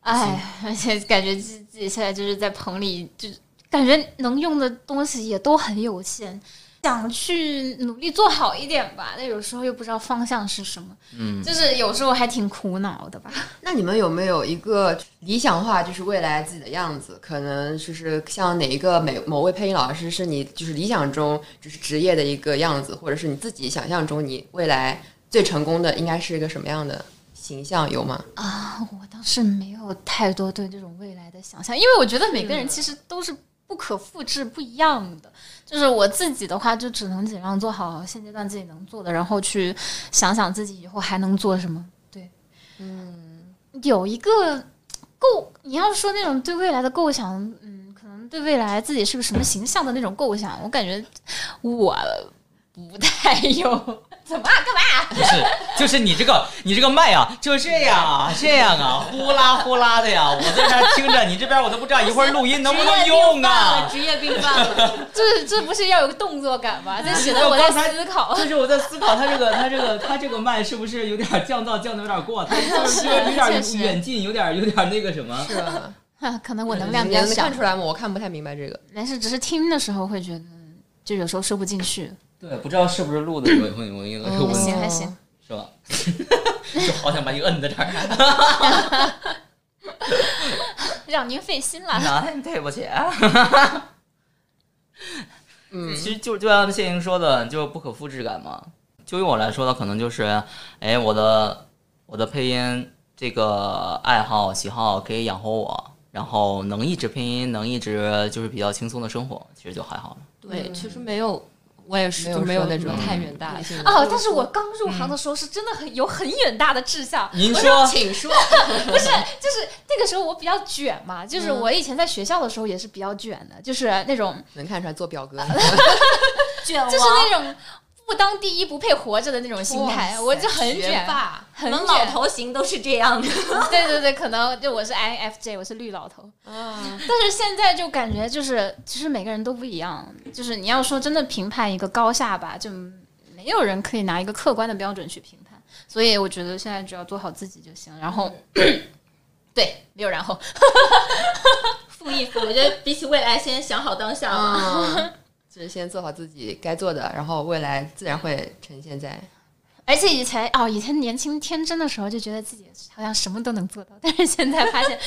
哎，而且感觉自自己现在就是在棚里，就是感觉能用的东西也都很有限，想去努力做好一点吧，但有时候又不知道方向是什么，嗯，就是有时候还挺苦恼的吧。[LAUGHS] 那你们有没有一个理想化，就是未来自己的样子？可能就是像哪一个美某位配音老师是你就是理想中就是职业的一个样子，或者是你自己想象中你未来最成功的应该是一个什么样的形象？有吗？啊，我倒是没有太多对这种未来的想象，因为我觉得每个人其实都是不可复制、不一样的。就是我自己的话，就只能尽量做好现阶段自己能做的，然后去想想自己以后还能做什么。对，嗯，有一个构，你要说那种对未来的构想，嗯，可能对未来自己是个什么形象的那种构想，我感觉我不太有。怎么啊？干嘛啊？不是，就是你这个你这个麦啊，就这样啊，这样啊，呼啦呼啦的呀，我在那听着，你这边我都不知道一会儿录音能不能用啊。职业病犯了。[LAUGHS] 这这不是要有个动作感吗？这显得我在思考。就是我在思考，他这个他这个他这个麦是不是有点降噪降的有点过？他 [LAUGHS] 就是有点远近，有点有点那个什么。是吧？哈可能我能量比较小能看，出来吗？我看不太明白这个。但是只是听的时候会觉得，就有时候收不进去。对，不知道是不是录的有有有有有问题还行还行，是吧？[LAUGHS] 就好想把你摁在这儿。[LAUGHS] 让您费心了。哎，对不起啊。[LAUGHS] 嗯，其实就就像谢莹说的，就是不可复制感嘛。就于我来说的，可能就是，哎，我的我的配音这个爱好喜好可以养活我，然后能一直配音，能一直就是比较轻松的生活，其实就还好了。对，其实没有，我也是，没有就没有那种太远大的哦，但是我刚入行的时候是真的很有很远大的志向，您说，请说。[LAUGHS] 不是，就是那个时候我比较卷嘛，就是我以前在学校的时候也是比较卷的，就是那种能看出来做表格 [LAUGHS] [LAUGHS] 卷就是那种不当第一不配活着的那种心态，我就很卷，霸。很老卷。头型都是这样的。[LAUGHS] 对对对，可能就我是 INFJ，我是绿老头。啊，但是现在就感觉就是，其实每个人都不一样。就是你要说真的评判一个高下吧，就没有人可以拿一个客观的标准去评判。所以我觉得现在只要做好自己就行。然后，[LAUGHS] 对，没有然后。负一负，我觉得比起未来，先想好当下 [LAUGHS] 吧。嗯，就是先做好自己该做的，然后未来自然会呈现在。而且以前哦，以前年轻天真的时候就觉得自己好像什么都能做到，但是现在发现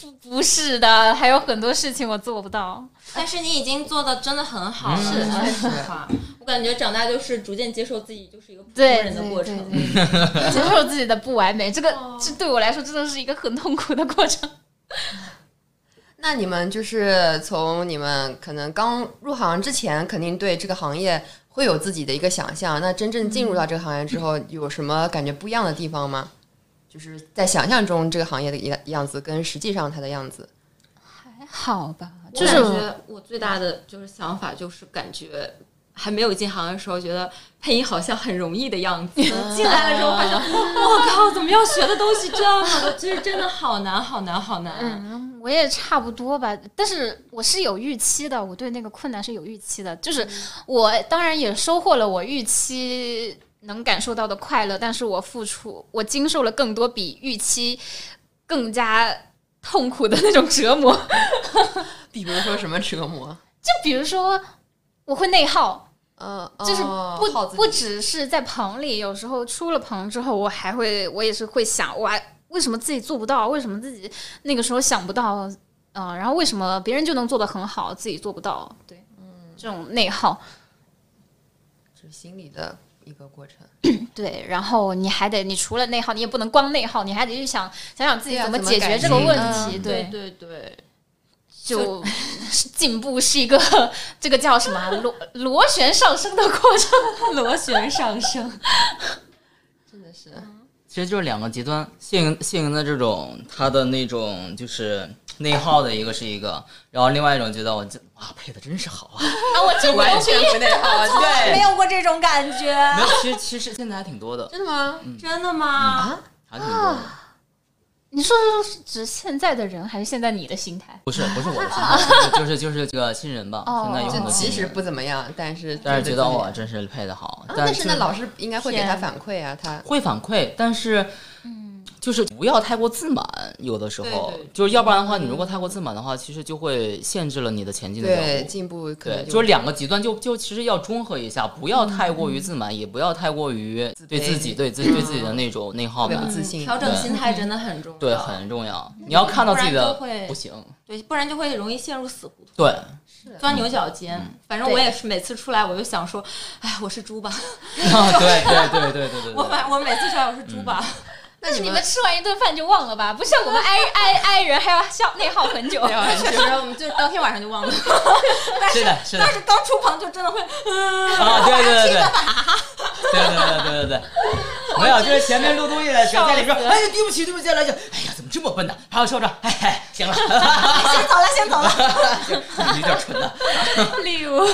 不不是的，还有很多事情我做不到。但是你已经做的真的很好了，是说实话。我感觉长大就是逐渐接受自己就是一个普通对人的过程。对对对 [LAUGHS] 接受自己的不完美，这个哦这对我来说真的是一个很痛苦的过程。那你们就是从你们可能刚入行之前，肯定对这个行业会有自己的一个想象。那真正进入到这个行业之后，有什么感觉不一样的地方吗？就是在想象中这个行业的样样子，跟实际上它的样子。还好吧，就就是是感觉我最大的就是想法就是感觉还没有进行的时候，觉得配音好像很容易的样子。进来了之后发现，[LAUGHS] 我靠，怎么要学的东西这么多？其实真的好难，好难，好难。嗯，我也差不多吧，但是我是有预期的，我对那个困难是有预期的，就是我当然也收获了我预期能感受到的快乐，但是我付出，我经受了更多比预期更加痛苦的那种折磨。比如说什么折磨？就比如说，我会内耗，呃，就是哦不、不只是在棚里，有时候出了棚之后，我还会，我也是会想，我还为什么自己做不到？为什么自己那个时候想不到？嗯、然后为什么别人就能做的很好，自己做不到？对，嗯这种内耗，是心理的一个过程。[CLEARS THROAT] 对，然后你还得，你除了内耗，你也不能光内耗，你还得去想想想自己怎么解决这个进问嗯题。对对对，就进步是一个 [LAUGHS] 这个叫什么啊？螺螺旋上升的过程。[LAUGHS] 螺旋上升。真的是，其实就是两个极端，谢莹谢莹的这种，她的那种就是内耗的一个是一个，然后另外一种觉得我这哇配的真是好啊，啊，我就完全不内耗。对，没有过这种感觉，没有，其实其实现在还挺多的，真的吗？真的吗？啊？还挺多的，你说是指现在的人，还是现在你的心态？不是不是我的心态，[LAUGHS] 就是就是这个新人吧，哦现在有很多新人，其实不怎么样，但是但是觉得我我真是配的好，但是那老师应该会给他反馈啊，他会反馈，但是，就是不要太过自满，有的时候对对就是要不然的话，你如果太过自满的话，其实就会限制了你的前进的脚步。对进步可能对，就是两个极端，就就其实要中和一下，不要太过于自满，也不要太过于对自己、对自己、对自己的那种内耗感自信。调整心态真的很重要。对，很重要。你要看到自己的不行，对，不然就会容易陷入死胡同。对，钻牛角尖，反正我也是每次出来我就想说，哎，我是猪吧？啊，对对对对对对我对。[LAUGHS] 反我每次出来我是猪吧？那你你们吃完一顿饭就忘了吧？不像我们 i i i 人还要消内耗很久。确实，[LAUGHS] 我们就当天晚上就忘了。[LAUGHS] 是的，是的但是刚出棚就真的会，啊，对对对对，对对对对对对，[LAUGHS] 没有，就是前面录东西的时候，在里边，哎呀，对不起，对不起，来就，哎呀，怎么这么笨呢？还要说着，哎哎，行了，先走了，先走了。行有点蠢了。例如，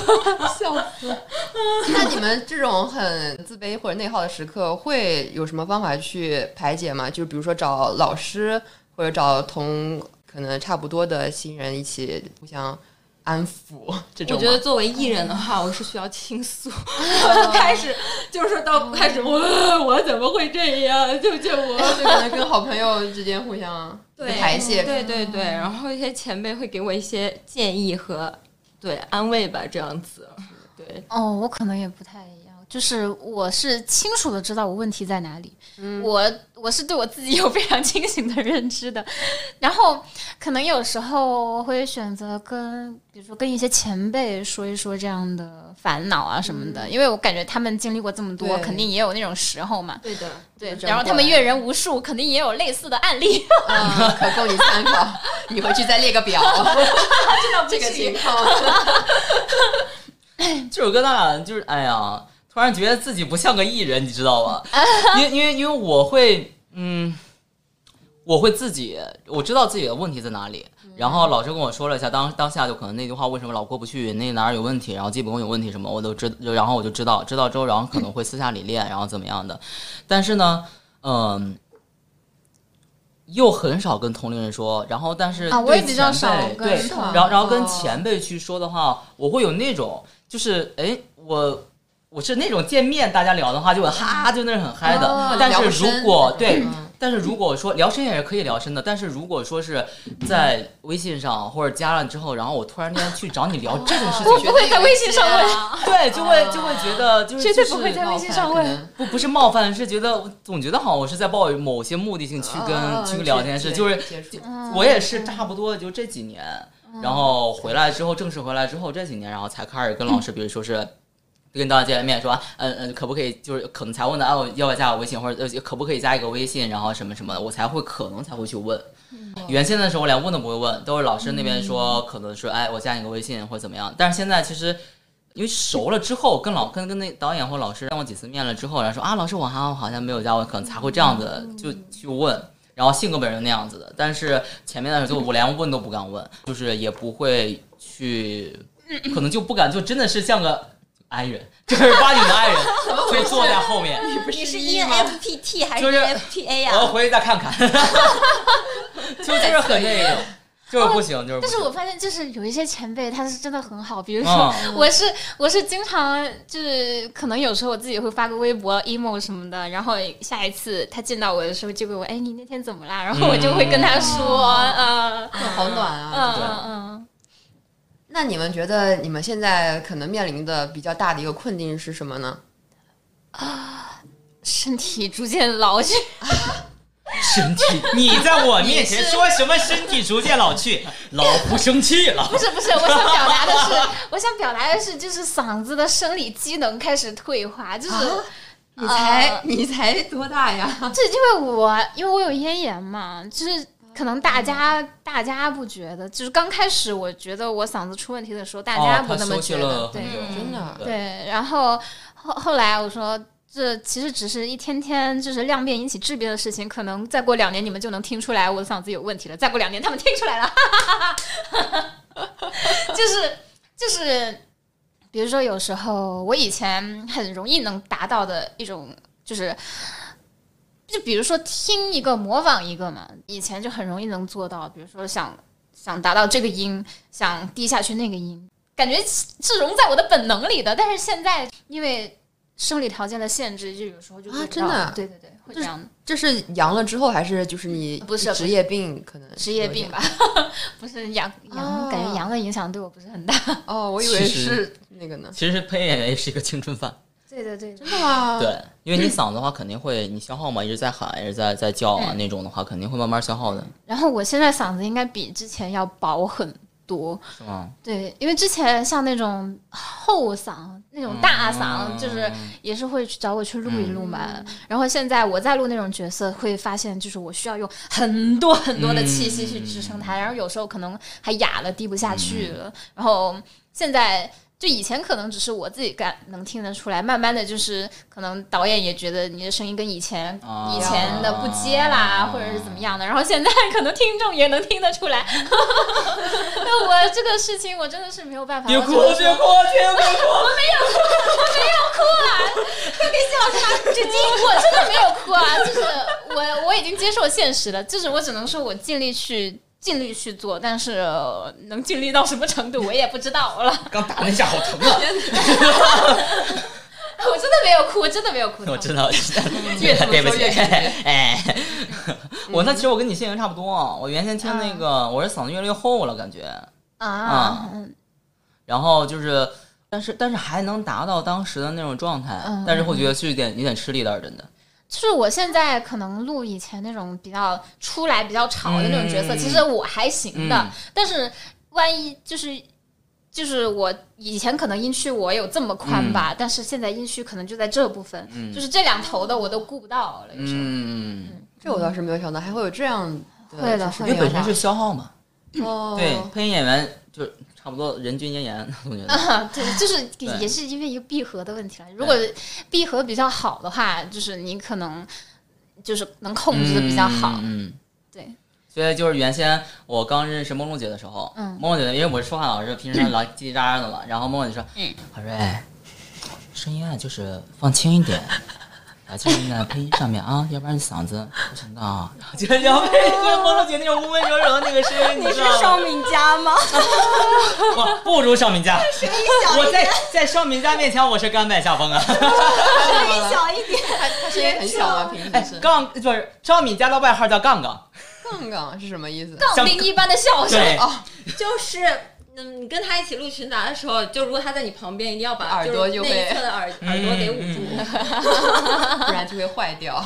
那你们这种很自卑或者内耗的时刻，会有什么方法去排解嘛？就比如说找老师，或者找同可能差不多的新人一起互相安抚这种。我觉得作为艺人的话，我是需要倾诉。[LAUGHS] 我就开始就是说到开始，我我怎么会这样？救救我！就可能跟好朋友之间互相 [LAUGHS] 排泄。对对对，然后一些前辈会给我一些建议和对安慰吧，这样子。对，哦，我可能也不太就是我是清楚的知道我问题在哪里，我我是对我自己有非常清醒的认知的，然后可能有时候我会选择跟，比如说跟一些前辈说一说这样的烦恼啊什么的，因为我感觉他们经历过这么多，肯定也有那种时候嘛。对的。对，然后他们阅人无数，肯定也有类似的案例。嗯，可供你参考。[LAUGHS] 你回去再列个表，[LAUGHS] 这个情况。[LAUGHS] 这首歌咱俩就是哎呀，突然觉得自己不像个艺人，你知道吗？[LAUGHS] 因为因为因为我会嗯，我会自己我知道自己的问题在哪里。然后老师跟我说了一下，当当下就可能那句话为什么老过不去，那哪儿有问题，然后基本功有问题什么，我都知，然后我就知道，知道之后，然后可能会私下里练，然后怎么样的。但是呢，嗯，又很少跟同龄人说，然后但是啊，我也对比较少对，然后然后跟哦前辈去说的话，我会有那种就是哎我。我是那种见面大家聊的话就会哈，就那种很嗨的。哦但是如果对，嗯。但是如果说聊深也是可以聊深的，但是如果说是在微信上或者加了之后，然后我突然间去找你聊这种事情，我不会在微信上问，对，就会就会觉得就是绝对不会在微信上问不不是冒犯，是觉得总觉得好像我是在抱有某些目的性去跟、哦去聊这件事，就是我也是差不多就这几年，然后回来之后正式回来之后这几年，然后才开始跟老师，[LAUGHS] 比如说是。跟导演见面说，嗯嗯，可不可以就是可能才问的，啊，我要不要加我微信，或者呃可不可以加一个微信，然后什么什么的，我才会可能才会去问。原先的时候我连问都不会问，都是老师那边说可能说，哎，我加你个微信或者怎么样。但是现在其实因为熟了之后，跟老跟跟那导演或老师见过几次面了之后，然后说啊，老师我好好像没有加我，可能才会这样子就去问。然后性格本身那样子的，但是前面的时候就我连问都不敢问，就是也不会去，可能就不敢，就真的是像个 i 人，正儿八经的 i 人，会坐在后面。你是一 E 吗 ENFPT 还是 EFPA 我要呀？回去再看看，[LAUGHS] 就就是很那个，就是不行，就是。但是我发现，就是有一些前辈，他是真的很好。比如说，嗯我是我是经常就是可能有时候我自己会发个微博 emo 什么的，然后下一次他见到我的时候就问我，哎，你那天怎么啦？然后我就会跟他说，呃，好暖嗯啊！嗯嗯，那你们觉得你们现在可能面临的比较大的一个困境是什么呢？啊 [LAUGHS] 身体逐渐老去，[LAUGHS] 身体，你在我面前说什么身体逐渐老去，老夫生气了。不是不是，我想表达的是，我想表达的是，就是嗓子的生理机能开始退化，就是。啊你才、呃你才多大呀？这因为我因为我有咽炎嘛，就是可能大家、大家不觉得，就是刚开始我觉得我嗓子出问题的时候，大家不那么觉得，对，真的对对。然后后后来我说。这其实只是一天天就是量变引起质变的事情，可能再过两年你们就能听出来我的嗓子有问题了。再过两年他们听出来了，就 [LAUGHS] 是就是，比如说有时候我以前很容易能达到的一种就是就比如说听一个模仿一个嘛，以前就很容易能做到。比如说想想达到这个音，想低下去那个音，感觉是融在我的本能里的。但是现在因为生理条件的限制，就有时候就啊做不真的对对对，会这样的这是阳了之后，还是就是你不是职业病？可能职业病吧，不是阳阳，哦感觉阳的影响对我不是很大。哦，我以为是那个呢。其实配音演员也是一个青春饭，对对对，真的吗？对，因为你嗓子的话肯定会你消耗嘛，一直在喊，一直在在叫啊那种的话，肯定会慢慢消耗的，然后我现在嗓子应该比之前要薄很多。是吗？对，因为之前像那种后嗓、那种大嗓，嗯就是也是会去找我去录一录嘛。然后现在我在录那种角色，会发现就是我需要用很多很多的气息去支撑它，然后有时候可能还哑了，低不下去了。然后现在。就以前可能只是我自己感能听得出来，慢慢的就是可能导演也觉得你的声音跟以前、啊以前的不接啦，啊或者是怎么样的，然后现在可能听众也能听得出来。[LAUGHS] 那我这个事情我真的是没有办法，别哭，我没有哭，我没有哭，啊！特别哭！至今我真的没有哭啊，就是我我已经接受现实了，就是我只能说我尽力去尽力去做，但是、呃能尽力到什么程度我也不知道了。[LAUGHS] 刚打了一下好疼啊！[LAUGHS] 我真的没有哭，我真的没有哭。[LAUGHS] 我知道，知道。越这么对不起，说越哎，我那其实我跟你性格差不多，我原先听那个，我是嗓子越来越厚了，感觉，啊，嗯然后就是，但是但是还能达到当时的那种状态，嗯但是会觉得是有点有点吃力的，真的。就是我现在可能录以前那种比较出来比较吵的那种角色，嗯其实我还行的，嗯但是万一就是。就是我以前可能音区我有这么宽吧，但是现在音区可能就在这部分，嗯就是这两头的我都顾不到了。有时候，嗯，这我倒是没有想到，还会有这样的会的因为本身是消耗嘛，哦，对，配音演员就是差不多人均咽炎，我觉得。啊，对，就是也是因为一个闭合的问题了。如果闭合比较好的话，就是你可能就是能控制的比较好。嗯，嗯对，所以就是原先我刚认识梦露姐的时候，嗯梦露姐因为我是说话老师，平时老叽叽喳喳的嘛，然后梦露姐说，嗯，郝瑞，声音啊就是放轻一点。[LAUGHS] 啊，就是在配音上面啊，要不然嗓子不行的啊。就是要配就是梦露姐那种温温柔柔的那个声音，你你是？邵敏佳吗？我不如邵敏佳，我在在邵敏佳面前我是甘拜下风啊。声音小一点。他他声音很小吗？平哎时是杠不是邵敏佳的外号叫杠杠，杠杠是什么意思？杠铃一般的笑声，对，就是。嗯，你跟他一起录群杂的时候，就如果他在你旁边，一定要把耳朵就那一侧的耳耳朵给捂住。[LAUGHS] 不然就会坏掉。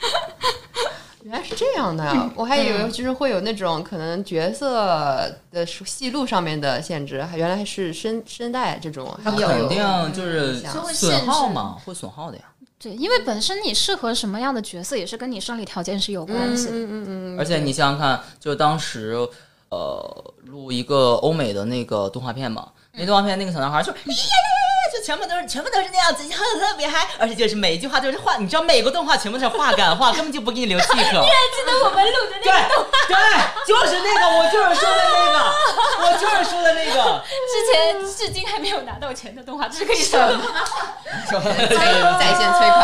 [LAUGHS] 原来是这样的呀！我还以为就是会有那种可能角色的戏路上面的限制，还原来是声声带这种，那还有肯定就是损耗嘛，会损耗的呀。对，因为本身你适合什么样的角色，也是跟你生理条件是有关系的。嗯嗯嗯，而且你想想看，就当时呃录一个欧美的那个动画片嘛，那动画片那个小男孩就。全部都是全部都是那样子，特特别嗨，而且就是每一句话都是话，你知道每个动画全部都是话赶话，根本就不给你留气口。[LAUGHS] 记得我们录的那个对对，就是那个，我就是说的那个，我就是说的那个。之前至今还没有拿到钱的动画，这是可以说的吗。[LAUGHS] 在线催款。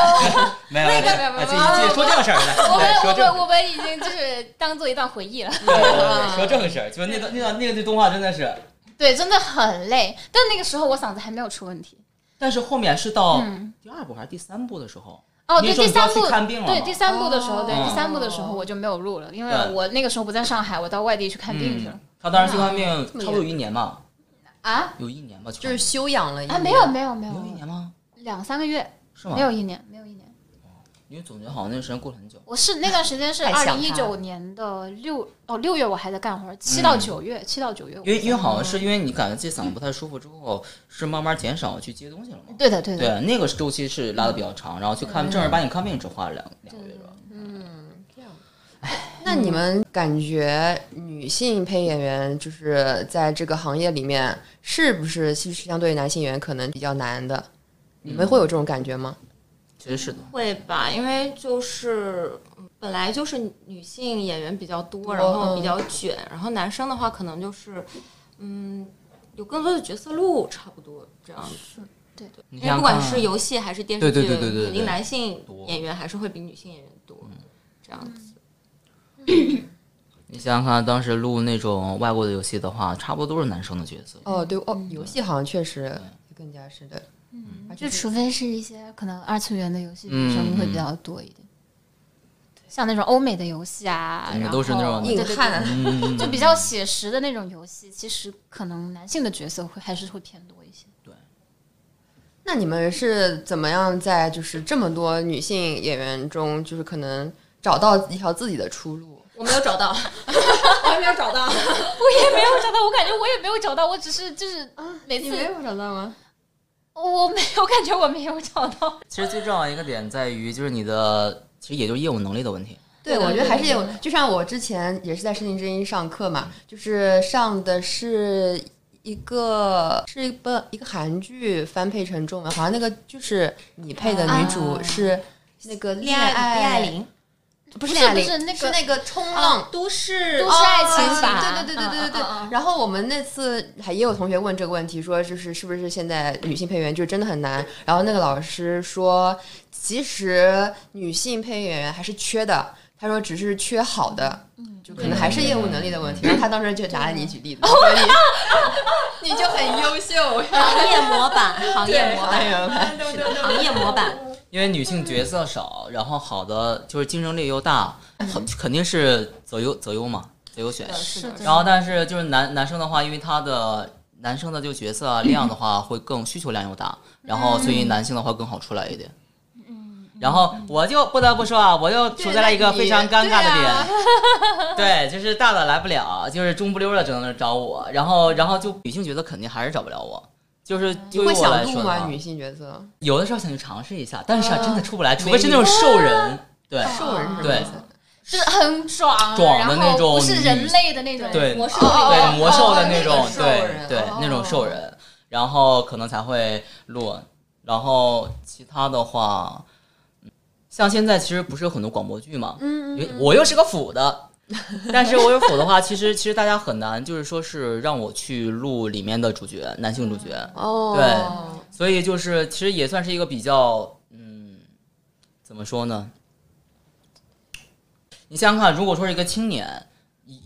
没有没有没有没有说正事儿来，我们我们我们已经就是当做一段回忆了。对对对说正事儿，就那段那段那个动画真的是，对，真的很累，但那个时候我嗓子还没有出问题。但是后面是到嗯。第二部还是第三部的时候，哦，对，第三部看病了对第三部的时候，对哦。第三部的时候我就没有录了，因为我那个时候不在上海，我到外地去看病去了。嗯。他当时去看病差不多有一年吧，啊？有一年吧，就是休养了一啊，年没有没有没有。有一年吗？两三个月，是吗？没有，一年，没有一年。因为总觉得好像那个时间过了很久。我是那段时间是二零一九年的六哦六月我还在干活，七到九月，七到九月。因为因为好像是因为你感觉自己嗓子不太舒服之后，是慢慢减少去接东西了嘛。对的对的，对，那个周期是拉的比较长，然后去看正儿八经看病只花了两两个月吧。嗯那你们感觉女性配演员就是在这个行业里面，是不是其实相对于男性演员可能比较难的？你们会有这种感觉吗？其实是的，会吧，因为就是嗯本来就是女性演员比较多，然后比嗯较卷，然后男生的话可能就是嗯有更多的角色路，差不多这样子。你因为不管是游戏还是电视剧，对对对对对对肯定男性演员还是会比女性演员多，这样子。你想想看，当时录那种外国的游戏的话，差不多都是男生的角色。哦，对哦，游戏好像确实更加是的，而且就除非是一些可能二次元的游戏，女生会比较多一点。像那种欧美的游戏啊，嗯然后都是那种对对对硬汉。嗯，就比较写实的那种游戏，其实可能男性的角色会还是会偏多一些。对那你们是怎么样在就是这么多女性演员中，就是可能找到一条自己的出路？我没有找到，[LAUGHS] 我也没有找到。我也没有找到，我感觉我也没有找到，我只是就是每次没有找到吗？我没有感觉我没有找到。[LAUGHS] 其实最重要一个点在于，就是你的，其实也就是业务能力的问题。对，我觉得还是有，就像我之前也是在《声音之音》上课嘛，就是上的是一个是一个一个韩剧翻配成中文，好像那个就是你配的女主啊是那个恋爱恋爱爱玲，不是不是那个是那个冲浪。都市都市爱情对对对对对对对。然后我们那次还也有同学问这个问题，说就是是不是现在女性配音员就真的很难？然后那个老师说，其实女性配演员还是缺的，他说只是缺好的，就可能还是业务能力的问题。然后他当时就拿了你举例子，说你 [LAUGHS] 你就很优秀，行业模板，行业模板，行业模板。因为女性角色少，然后好的就是竞争力又大，好肯定是择优择优嘛，择优选。是，然后但是就是男男生的话，因为他的男生的就角色啊量的话会更需求量又大，然后所以男性的话更好出来一点。然后我就不得不说啊，我又处在了一个非常尴尬的点，[LAUGHS] 对，就是大的来不了，就是中不溜的只能找我，然后然后就女性角色肯定还是找不了我，就是你会对于我来想录吗？说的话女性角色有的时候想去尝试一下，但是啊，啊真的出不来，除非是那种兽人，对，兽人是什么对？就是很爽，爽的那种不是人类的那种，对魔兽哦对魔兽的哦那种对对哦那种兽人，然后可能才会录。然后其他的话，嗯像现在其实不是有很多广播剧嘛，嗯因为我又是个腐的，但是我有腐的话，其实其实大家很难，就是说是让我去录里面的主角，男性主角，哦，对所以就是其实也算是一个比较，嗯，怎么说呢？你想想看，如果说是一个青年，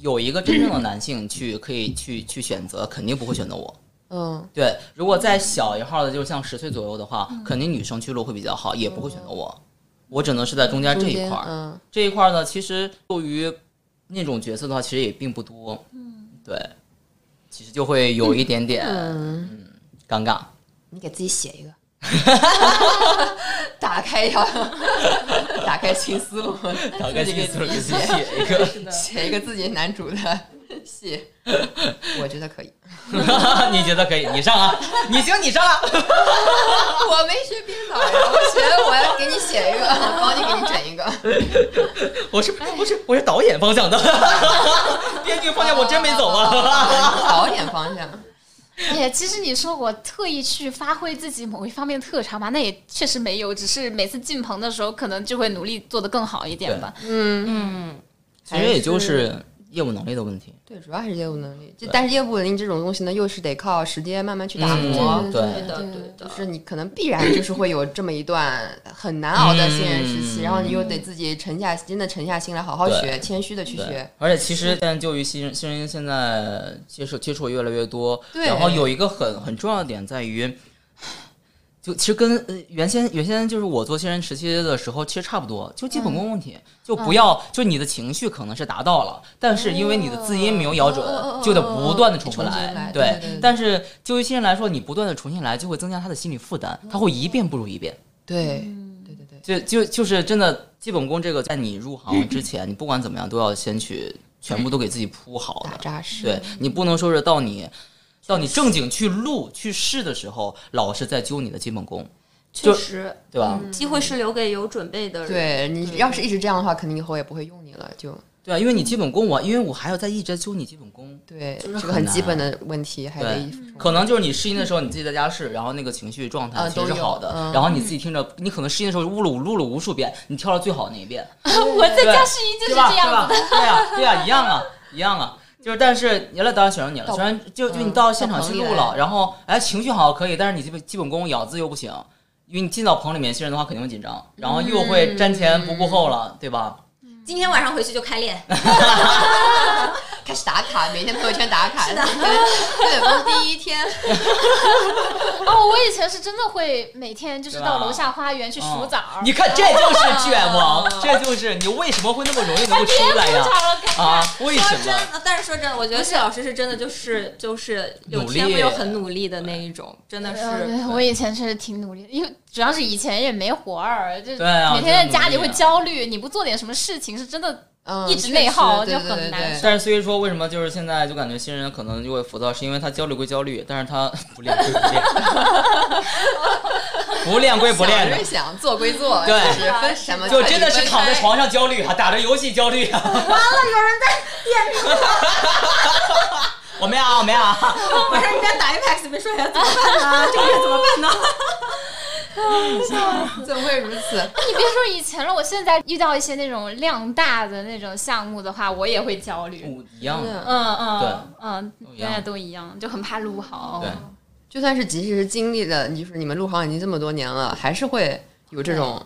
有一个真正的男性去可以去去选择，肯定不会选择我。嗯对，如果再小一号的，就是像十岁左右的话，肯定女生去录会比较好，也不会选择我。我只能是在中间这一块儿。嗯这一块儿呢，其实对于那种角色的话，其实也并不多。嗯，对，其实就会有一点点嗯，尴尬。你给自己写一个，打开一条，打开新思路，[LAUGHS] 打开新思路给自己写一个。写一个自己男主的 [LAUGHS] 戏，[LAUGHS] 我觉得可以。[LAUGHS] 你觉得可以？你上啊！你行，你上啊！我没学编导呀，我学我要给你写一个，我帮你给你整一个。我是不是我是导演方向的，编剧方向我真没走啊。导演方向，哎呀，其实你说我特意去发挥自己某一方面特长吧，那也确实没有，只是每次进棚的时候，可能就会努力做得更好一点吧。嗯，嗯，其实也就是业务能力的问题。对，主要还是业务能力。就但是业务能力这种东西呢，又是得靠时间慢慢去打磨。嗯对对的对的就。是你可能必然就是会有这么一段很难熬的新人时期，嗯然后你又得自己沉下真的沉下心来好好学，谦虚的去学。，而且其实现在就于新人新人现在接触接触越来越多，对然后有一个很很重要的点在于，就其实跟呃原先原先就是我做新人时期的时候其实差不多，就基本功问题，就不要就你的情绪可能是达到了，但是因为你的字音没有咬准，就得不断的重复来对对对对但是就于新人来说，你不断的重新来，就会增加他的心理负担，他会一遍不如一遍。对，对对对，就就就是真的基本功这个，在你入行之前，你不管怎么样都要先去全部都给自己铺好的。打扎实。对你不能说是到你到你正经去录去试的时候，老师在揪你的基本功，确实，对吧？机会是留给有准备的人。对你要是一直这样的话，肯定以后也不会用你了。就对啊，因为你基本功我，因为我还要再一直在揪你基本功，对，就是这个很很基本的问题，还得对可能就是你试音的时候你自己在家试，然后那个情绪状态嗯其实是好的，嗯然后你自己听着，你可能试音的时候录了录了无数遍，你挑了最好的那一遍，[LAUGHS] 我在家试音就是？这样对吧？子的。对呀、对呀、一样啊，一样啊。就是，但是原来当然选上你了，到虽然就就嗯你到现场去录了，然后哎情绪好可以，但是你基本基本功咬字又不行，因为你进到棚里面，新人的话肯定会紧张，然后又会瞻前不顾后了，对吧？今天晚上回去就开练。[LAUGHS] 开始打卡，每天朋友圈打卡。是的，对，工第一天，[LAUGHS] 哦，我以前是真的会每天就是到楼下花园去数枣儿。你看，这就是卷王，[LAUGHS] 这就是你为什么会那么容易能够出来呀？啊，为什么？说真的，但是说真的，我觉得谢老师是真的就是就是有努力天赋又很努力的那一种，真的是。我以前确实挺努力的，因为主要是以前也没活儿，就每天在家里会焦虑，你不做点什么事情是真的嗯，一直内耗就实对对对对很难但是所以说，为什么就是现在就感觉新人可能就会浮躁，是因为他焦虑归焦虑，但是他不练归不练，[LAUGHS] 不练归不练的想归，想，做归做，对就是分什么，就真的是躺在床上焦虑啊，打着游戏焦虑啊。完了，有人在点我没有啊，我没有啊。晚上人家打 Apex 没说呀，怎么办呢？这个月怎么办呢？[LAUGHS] 怎么会如此？你别说以前了，我现在遇到一些那种量大的那种项目的话，我也会焦虑。不一样的，嗯嗯，对嗯大家都一样，就很怕录好。对就算是即使是经历了，就是你们录好已经这么多年了，还是会有这种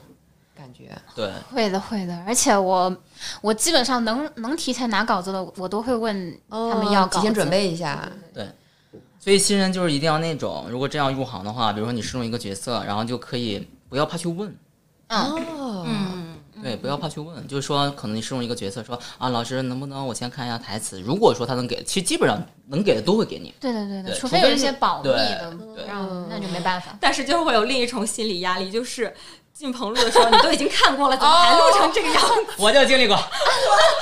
感觉。对，会的，会的，而且我我基本上能能提前拿稿子的，我都会问他们要稿子。提前准备一下，所以新人就是一定要那种，如果这样入行的话，比如说你试用一个角色，然后就可以不要怕去问，哦，嗯，对，不要怕去问，就是说，可能你试用一个角色，说啊，老师能不能我先看一下台词？如果说他能给，其实基本上能给的都会给你。对对对对除非有一些保密的对，那就没办法。但是就会有另一重心理压力，就是进棚录的时候你都已经看过了，怎么还录成这个样子？我就经历过，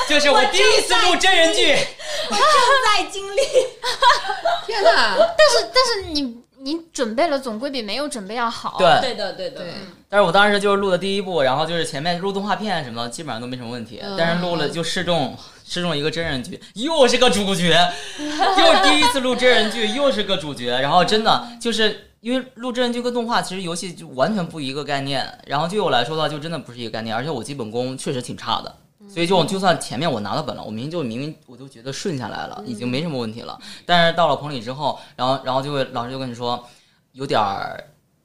就是我第一次录真人剧，正在经历。[LAUGHS] 天哪！[LAUGHS] 但是但是你你准备了总归比没有准备要好。对对的对的，对但是我当时就是录的第一部，然后就是前面录动画片什么的，基本上都没什么问题。嗯但是录了就试中试中一个真人剧，又是个主角，又第一次录真人剧，又是个主角。然后真的就是因为录真人就跟动画其实游戏就完全不一个概念。然后对我来说的话，就真的不是一个概念，而且我基本功确实挺差的。所以就就算前面我拿到本了，我明明就明明我都觉得顺下来了，已经没什么问题了。但是到了棚里之后，然后然后就会老师就跟你说，有点儿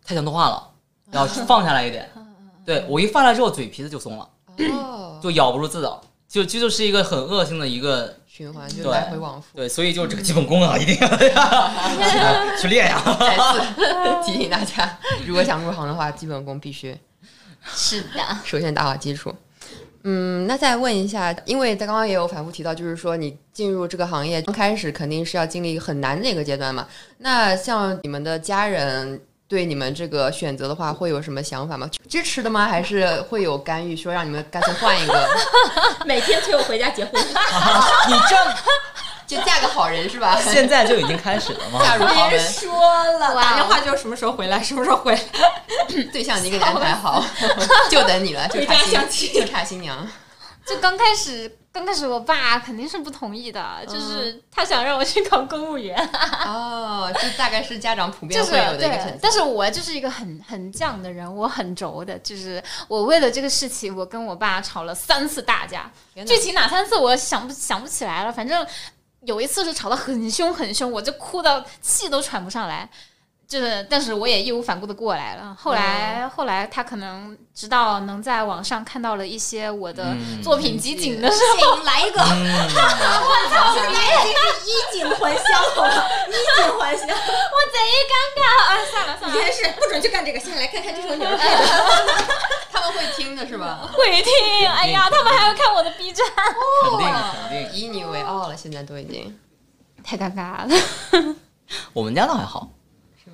太像动画了，然后放下来一点。[LAUGHS] 对我一放下来之后，嘴皮子就松了，哦，就咬不住字了，就这就是一个很恶性的一个循环就来回往复。对，所以就这个基本功啊，一定要 [LAUGHS] 去练呀。再次提醒大家，如果想入行的话，基本功必须是的，首先打好基础。嗯，那再问一下，因为他刚刚也有反复提到，就是说你进入这个行业刚开始肯定是要经历很难的一个阶段嘛。那像你们的家人对你们这个选择的话，会有什么想法吗？支持的吗？还是会有干预，说让你们干脆换一个，[LAUGHS] 每天催我回家结婚，[LAUGHS] 你这就嫁个好人是吧？[LAUGHS] 现在就已经开始了吗？嫁入豪门，说了，打电话就是什么时候回来，什么时候回来，对象已经给你安排好，就等你了，就差新相亲就差新娘。就刚开始，刚开始我爸肯定是不同意的，就是他想让我去考公务员，[LAUGHS] 哦，这大概是家长普遍就是会有的一个选对择。。但是我就是一个很很犟的人，我很轴的，就是我为了这个事情，我跟我爸吵了三次大架，具体哪三次我想不想不起来了，反正有一次是吵得很凶很凶，我就哭到气都喘不上来。就是，但是我也义无反顾的过来了。后来，后来他可能直到能在网上看到了一些我的嗯作品集锦的时候，请来一个，嗯，今天已经是衣锦还乡了，衣锦还乡。[LAUGHS] 我贼尴尬啊！算了算了，今天是不准去干这个，先来看看这首 [LAUGHS] 鸟儿。[LAUGHS] 他们会听的是吧？会听，哎呀，他们还要看我的 B 站，肯定肯定。以你为傲了，现在都已经太尴尬了。我们家倒还好？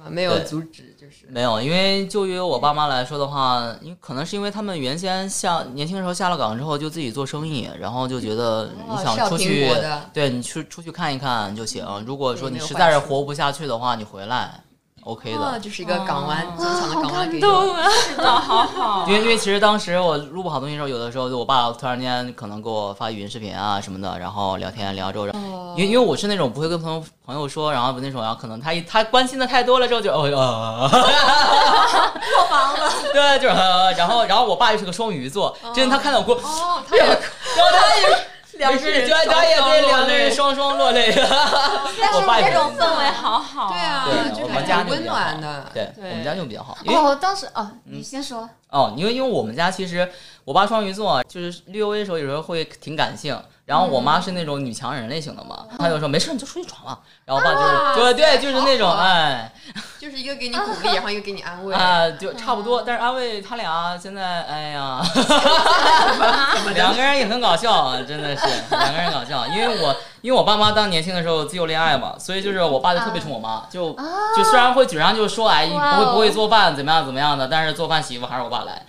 没有阻止，就是没有，因为就于我爸妈来说的话，因为可能是因为他们原先下年轻的时候下了岗之后就自己做生意，然后就觉得你想出去，对你去出去看一看就行。如果说你实在是活不下去的话，你回来，OK 的。哦，就是一个港湾哦坚强的港湾给你。啊！是的，[LAUGHS] 好好因。为因为其实当时我录不好东西的时候，有的时候就我爸突然间可能给我发语音视频啊什么的，然后聊天聊之后，哦因为因为我是那种不会跟朋友朋友说，然后那种然后可能他一他关心的太多了之后就哦呃，破防了，[LAUGHS] 对，就是、呃、然后然后我爸又是个双鱼座，之前他看到我哭，哦，他 [LAUGHS] 也然后他也。[LAUGHS] 两个人，对，他也对两个人双双落泪。但是这种氛围好好。对啊，对，就我们家还挺温就比较好暖的。对，我们家就比较好，因为哦，当时哦，你先说。哦，因为因为我们家其实我爸双鱼座，就是略微的时候有时候会挺感性，然后我妈是那种女强人类型的嘛，她就说没事你就出去闯吧，然后我爸就是对对，就是那种哎 [LAUGHS] 就是一个给你鼓励，[LAUGHS] 然后一个给你安慰。啊就差不多，但是安慰他俩现在哎呀，[LAUGHS] 两个人也很搞笑啊，真的是两个人搞笑，因为我因为我爸妈当年轻的时候自由恋爱嘛，所以就是我爸就特别宠我妈，就就虽然会嘴上就说哎不会不会做饭怎么样怎么样的，但是做饭洗衣服还是我爸来，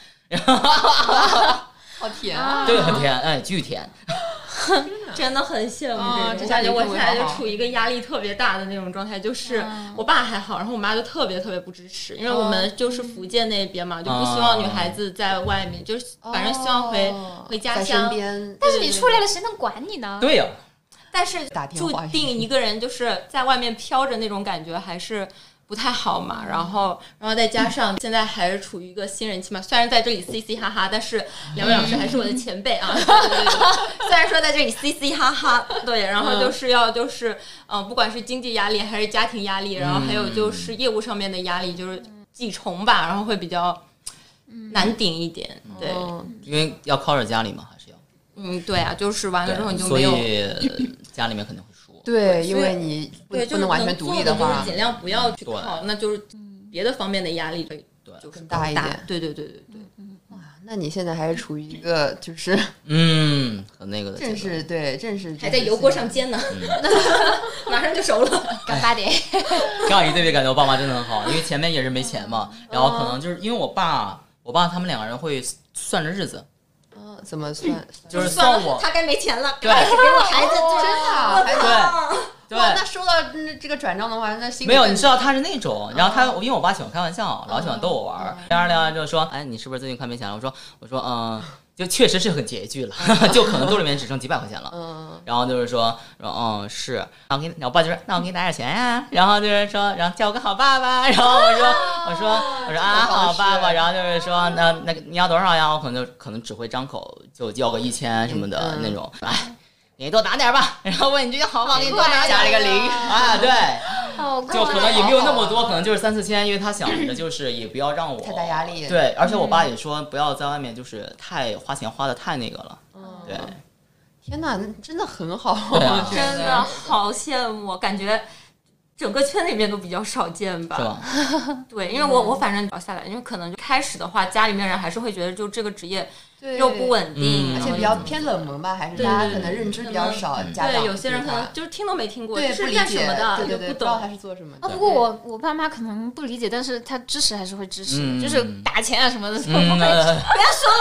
好甜啊！这个很甜，哎巨甜。真的很羡慕啊这种，我感觉我现在就处于一个压力特别大的那种状态，就是嗯我爸还好，然后我妈就特别特别不支持，因为我哦们就是福建那边嘛，就不希望女孩子在外面，就是反正希望回哦回家乡。边。但是你出来了，谁能管你呢？对呀、但是注定一个人就是在外面飘着那种感觉还是不太好嘛。然后，然后再加上现在还是处于一个新人期嘛，虽然在这里嘻嘻哈哈，但是两位老师还是我的前辈啊。对对对对，虽然说在这里嘻嘻哈哈，对，然后就是要就是嗯、呃不管是经济压力还是家庭压力，然后还有就是业务上面的压力，就是几重吧，然后会比较难顶一点。对，哦因为要靠着家里嘛，还是要。嗯，对啊，就是完了之后你就没有。以家里面肯定会说。对，因为你不对，就是不能完全独立的话就是，尽量不要去对靠，那就是别的方面的压力会对就是更大一点对对对对对，那你现在还是处于一个就是嗯，很那个的。正是对正是还在油锅上煎呢，[LAUGHS] 马上就熟了。[LAUGHS] 干八点。这样一对比，感觉我爸妈真的很好，因为前面也是没钱嘛，然后可能就是因为我爸，我爸他们两个人会算着日子，嗯怎么算？就是算算我，他该没钱了，对给我孩子真的对，对哇，那收到嗯这个转账的话，那心里没有，你知道他是那种，然后他因为我爸喜欢开玩笑，老喜欢逗我玩儿，聊着聊着就说，哎，你是不是最近快没钱了？我说，我说，嗯，就确实是很拮据了，[LAUGHS] 就可能兜里面只剩几百块钱了。嗯，然后就是说说嗯是，然后给你，我爸就说那我给你打点钱呀，然后就是说，然后叫我个好爸爸，然后我说我说我说啊好爸爸，然后就是说那那个你要多少呀？我可能就可能只会张口就要个一千什么的嗯那种，哎，给你多打点吧，[LAUGHS] 然后问你这个好不好？给你多打点，加了一个零啊对。好就可能也没有那么多，可能就是三四千，因为他想着就是也不要让我太大压力对，而且我爸也说不要在外面就是太花钱花的太那个了。对，天哪，那真的很好，[LAUGHS] 真的好羡慕，感觉整个圈里面都比较少见吧。对，因为我我反正聊下来，因为可能就开始的话，家里面人还是会觉得就这个职业对又不稳定，嗯而且比较偏冷门吧，还是大家可能认知比较少，家长对有些人可能就是听都没听过，就是不理解干什么的，对对对，也不知道他。是做什么的。啊，不过我我爸妈可能不理解，但是他支持还是会支持就是打钱啊什么的，不要说了，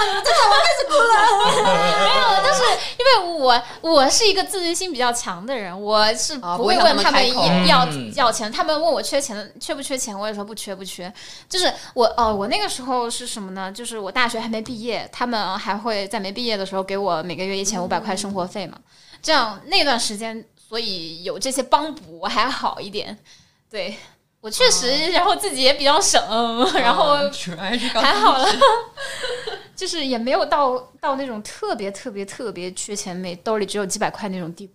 你们这种我开始哭了 [LAUGHS] 没有，但是因为我我是一个自尊心比较强的人，我是啊不会问他们要嗯要钱。他们问我缺钱缺不缺钱，我也说不缺不缺。就是我哦，我那个时候是什么呢？就是我大学还没毕业，他们还会在没毕业的时候给我每个月一千五百块生活费嘛。这样那段时间，所以有这些帮补我还好一点。对我确实，然后自己也比较省，然后还好了，[LAUGHS] 就是也没有到到那种特别特别特别缺钱，每兜里只有几百块那种地步，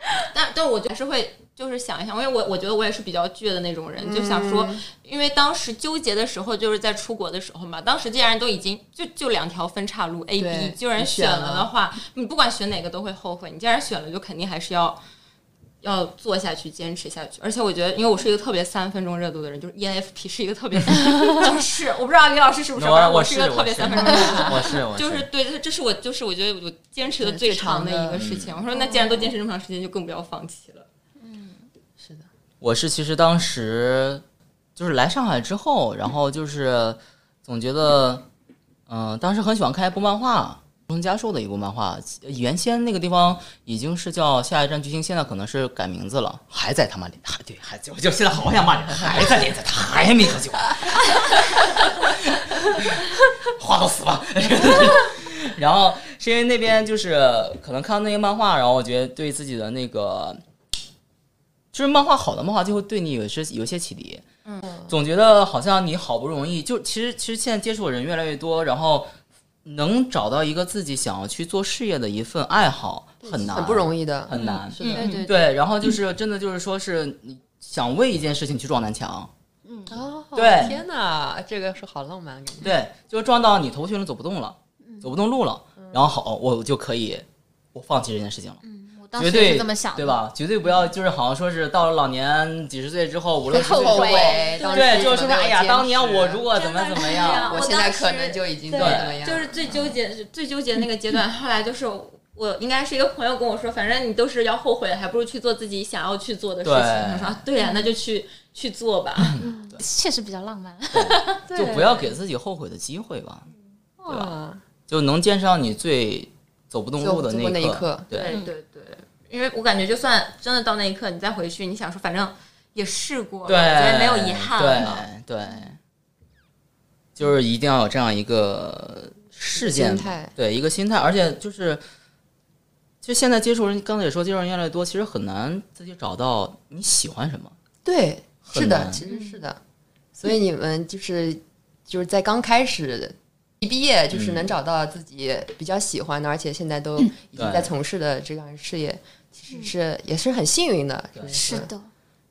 [LAUGHS] 但但我就还是会就是想一想，因为我我觉得我也是比较倔的那种人，就想说，因为当时纠结的时候就是在出国的时候嘛，当时既然都已经就就两条分岔路 A、B，既然选了的话，你不管选哪个都会后悔，你既然选了，就肯定还是要。要做下去，坚持下去。而且我觉得，因为我是一个特别三分钟热度的人，就是 E ENFP 是一个特别，[LAUGHS] 就是我不知道李老师是不是，反正我是一个特别三分钟热度的人。[LAUGHS] 我是我就是对，这这是我就是我觉得我坚持的最最长的一个事情。我说那既然都坚持这么长时间，就更不要放弃了。嗯是的，我是其实当时就是来上海之后，然后就是总觉得，嗯、当时很喜欢看一部漫画。中加寿的一部漫画，原先那个地方已经是叫下一站巨星，现在可能是改名字了，还在他妈连，还对，还就就现在好想骂人，还在连载，他还没喝酒，话到死吧。[LAUGHS] 然后是因为那边就是可能看到那些漫画，然后我觉得对自己的那个就是漫画好的漫画就会对你有些有些启迪。嗯，总觉得好像你好不容易就其实其实现在接触的人越来越多，然后能找到一个自己想要去做事业的一份爱好很难，很不容易的。很难。对对对，然后就是真的就是说是你想为一件事情去撞南墙，嗯。哦，对。天哪，这个是好浪漫，感觉。对，就撞到你头晕了，走不动了，走不动路了，然后好，我就可以我放弃这件事情了。我当时也绝对是这么想的，对？吧？绝对不要，就是好像说是到了老年几十岁之后，五六十岁之后，后悔对，就是说，哎呀，当年我如果果怎么怎么样，我我现在可能就已经怎对么怎么样，就是最纠结、最纠结那个阶段。后来就是我应该是一个朋友跟我说，反正你都是要后悔，还不如去做自己想要去做的事情。对他说啊，对呀、那就去去做吧。确实比较浪漫。[LAUGHS] 就不要给自己后悔的机会吧，对吧，就能坚持到你最走不动路的走不那一一刻对，对对对，因为我感觉就算真的到那一刻，你再回去，你想说反正也试过了，对，没有遗憾了。对对，就是一定要有这样一个事件心态对一个心态，而且就是。就现在接触人，刚才也说接触人越来越多，其实很难自己找到你喜欢什么。对，是的，其实是的。所以你们就是就是在刚开始一毕业，就是能找到自己比较喜欢的，而且现在都已经在从事的这样事业，其实是也是很幸运的。是的，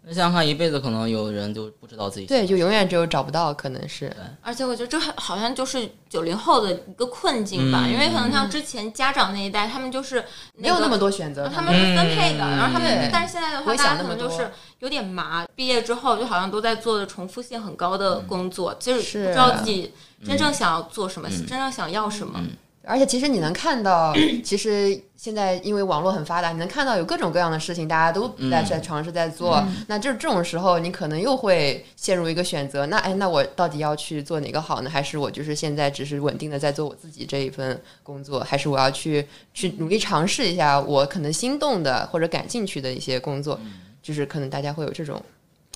那想想看，一辈子可能有人就不知道自己对，就永远只有找不到，可能是而且我觉得这好像就是九零后的一个困境吧，嗯因为可能像之前家长那一代，他们就是没有那么多。选择。他们是分配的，嗯然后他们，但是现在的话，大家可能就是有点麻。毕业之后，就好像都在做的重复性很高的工作，就是是不知道自己真正想要做什么，真正想要什么。而且其实你能看到，[CLEARS THROAT] 其实现在因为网络很发达，你能看到有各种各样的事情，大家都在嗯在尝试在做。那就是这种时候，你可能又会陷入一个选择，那哎，那我到底要去做哪个好呢？还是我就是现在只是稳定的在做我自己这一份工作，还是我要去去努力尝试一下我可能心动的或者感兴趣的一些工作？就是可能大家会有这种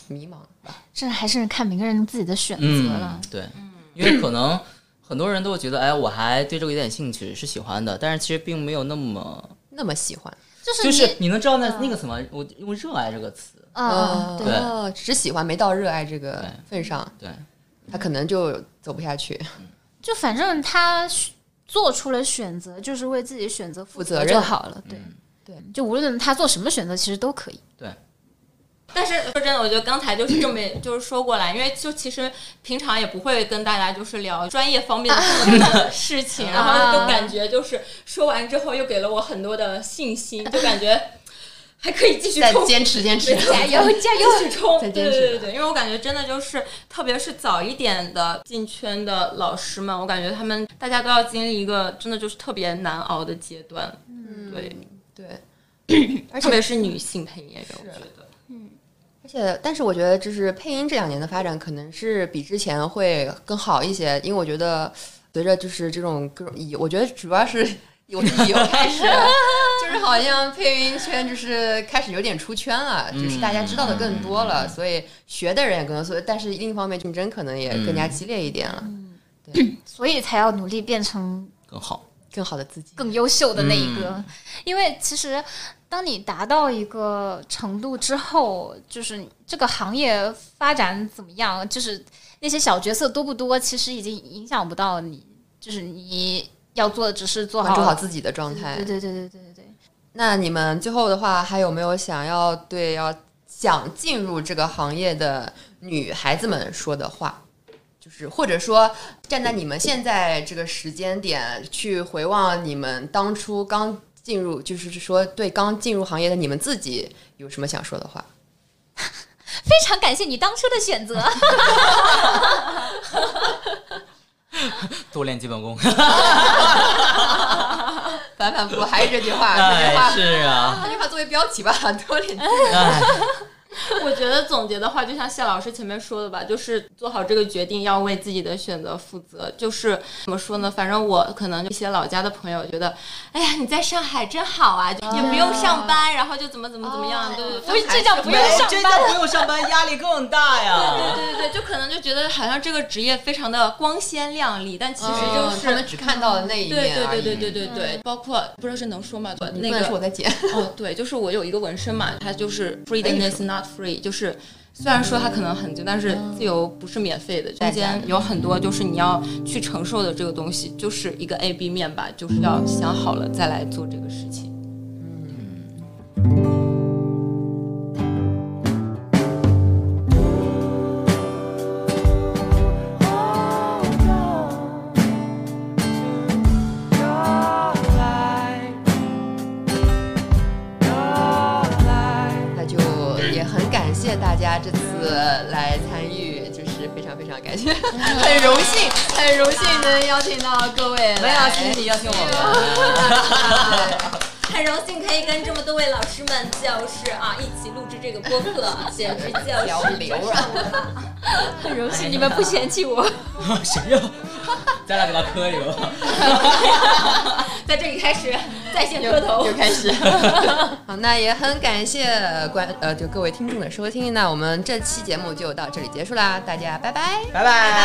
迷茫吧。这还是看每个人自己的选择了嗯。，对，因为可能很多人都会觉得，哎，我还对这个有点兴趣，是喜欢的，但是其实并没有那么，那么喜欢，就是你就是你能知道那那个什么，我用热爱这个词，啊，对只喜欢没到热爱这个份上，对，他可能就走不下去。[LAUGHS] 就反正他做出了选择，就是为自己选择负责任就好了。对嗯对，就无论他做什么选择，其实都可以。但是说真的，我觉得刚才就是这么就是说过来，因为就其实平常也不会跟大家就是聊专业方面的 [LAUGHS] 事情，然后就感觉就是说完之后又给了我很多的信心，就感觉还可以继续再冲。坚持坚持，加油加油！继续冲，对对对对，因为我感觉真的就是，特别是早一点的进圈的老师们，我感觉他们大家都要经历一个真的就是特别难熬的阶段，嗯，对，对，[CLEARS THROAT] 而且特别是女性配音演员，我觉得。而且，但是我觉得就是配音这两年的发展，可能是比之前会更好一些，因为我觉得随着就是这种各种以，我觉得主要是 [LAUGHS] 我是以后开始，就是好像配音圈就是开始有点出圈了，就是大家知道的更多了，所以学的人也更多，所以但是另一方面竞争可能也更加激烈一点了，对所以才要努力变成更好。更好的自己。更优秀的那一个。因为其实当你达到一个程度之后，就是这个行业发展怎么样，就是那些小角色多不多，其实已经影响不到你，就是你要做的只是做好关注好自己的状态对。对对对对对对。那你们最后的话，还有没有想要对要想进入这个行业的女孩子们说的话？就是或者说，站在你们现在这个时间点去回望你们当初刚进入，就是说对刚进入行业的你们自己有什么想说的话？[LAUGHS] 非常感谢你当初的选择。[LAUGHS] 多练基本功。[LAUGHS] 反反复复还是这句话，这句哎，话，是啊，这句话作为标题吧，多点哎，[LAUGHS] 我觉得总结的话，就像谢老师前面说的吧，就是做好这个决定，要为自己的选择负责。就是怎么说呢？反正我可能一些老家的朋友觉得，哎呀，你在上海真好啊，就也不用上班，然后就怎么怎么怎么样，对对对。所以这叫不用上班这叫不用上班，压力更大呀。[LAUGHS] 对对对对，就可能就觉得好像这个职业非常的光鲜亮丽，但其实就嗯是、他们只看到了那一对面。对对对对对对，包括不知道是能说吗？那个是我个在剪，哦，对，就是我有一个纹身嘛，它就是 freedom is not free，就是虽然说它可能很自由，但是自由不是免费的，中间有很多就是你要去承受的这个东西，就是一个 A B 面吧，就是要想好了再来做这个事情。邀请到各位来。没有，谢谢你邀请我们。[LAUGHS] 很荣幸可以跟这么多位老师们就是啊一起录制这个播客，简直就是聊流了。[LAUGHS] 很荣幸你们不嫌弃我。[LAUGHS] 谁呀？[LAUGHS] 咱俩给他磕一个。在这里开始在线磕头又。开始。好，那也很感谢观呃就各位听众的收听，那我们这期节目就到这里结束啦，大家拜拜。拜拜。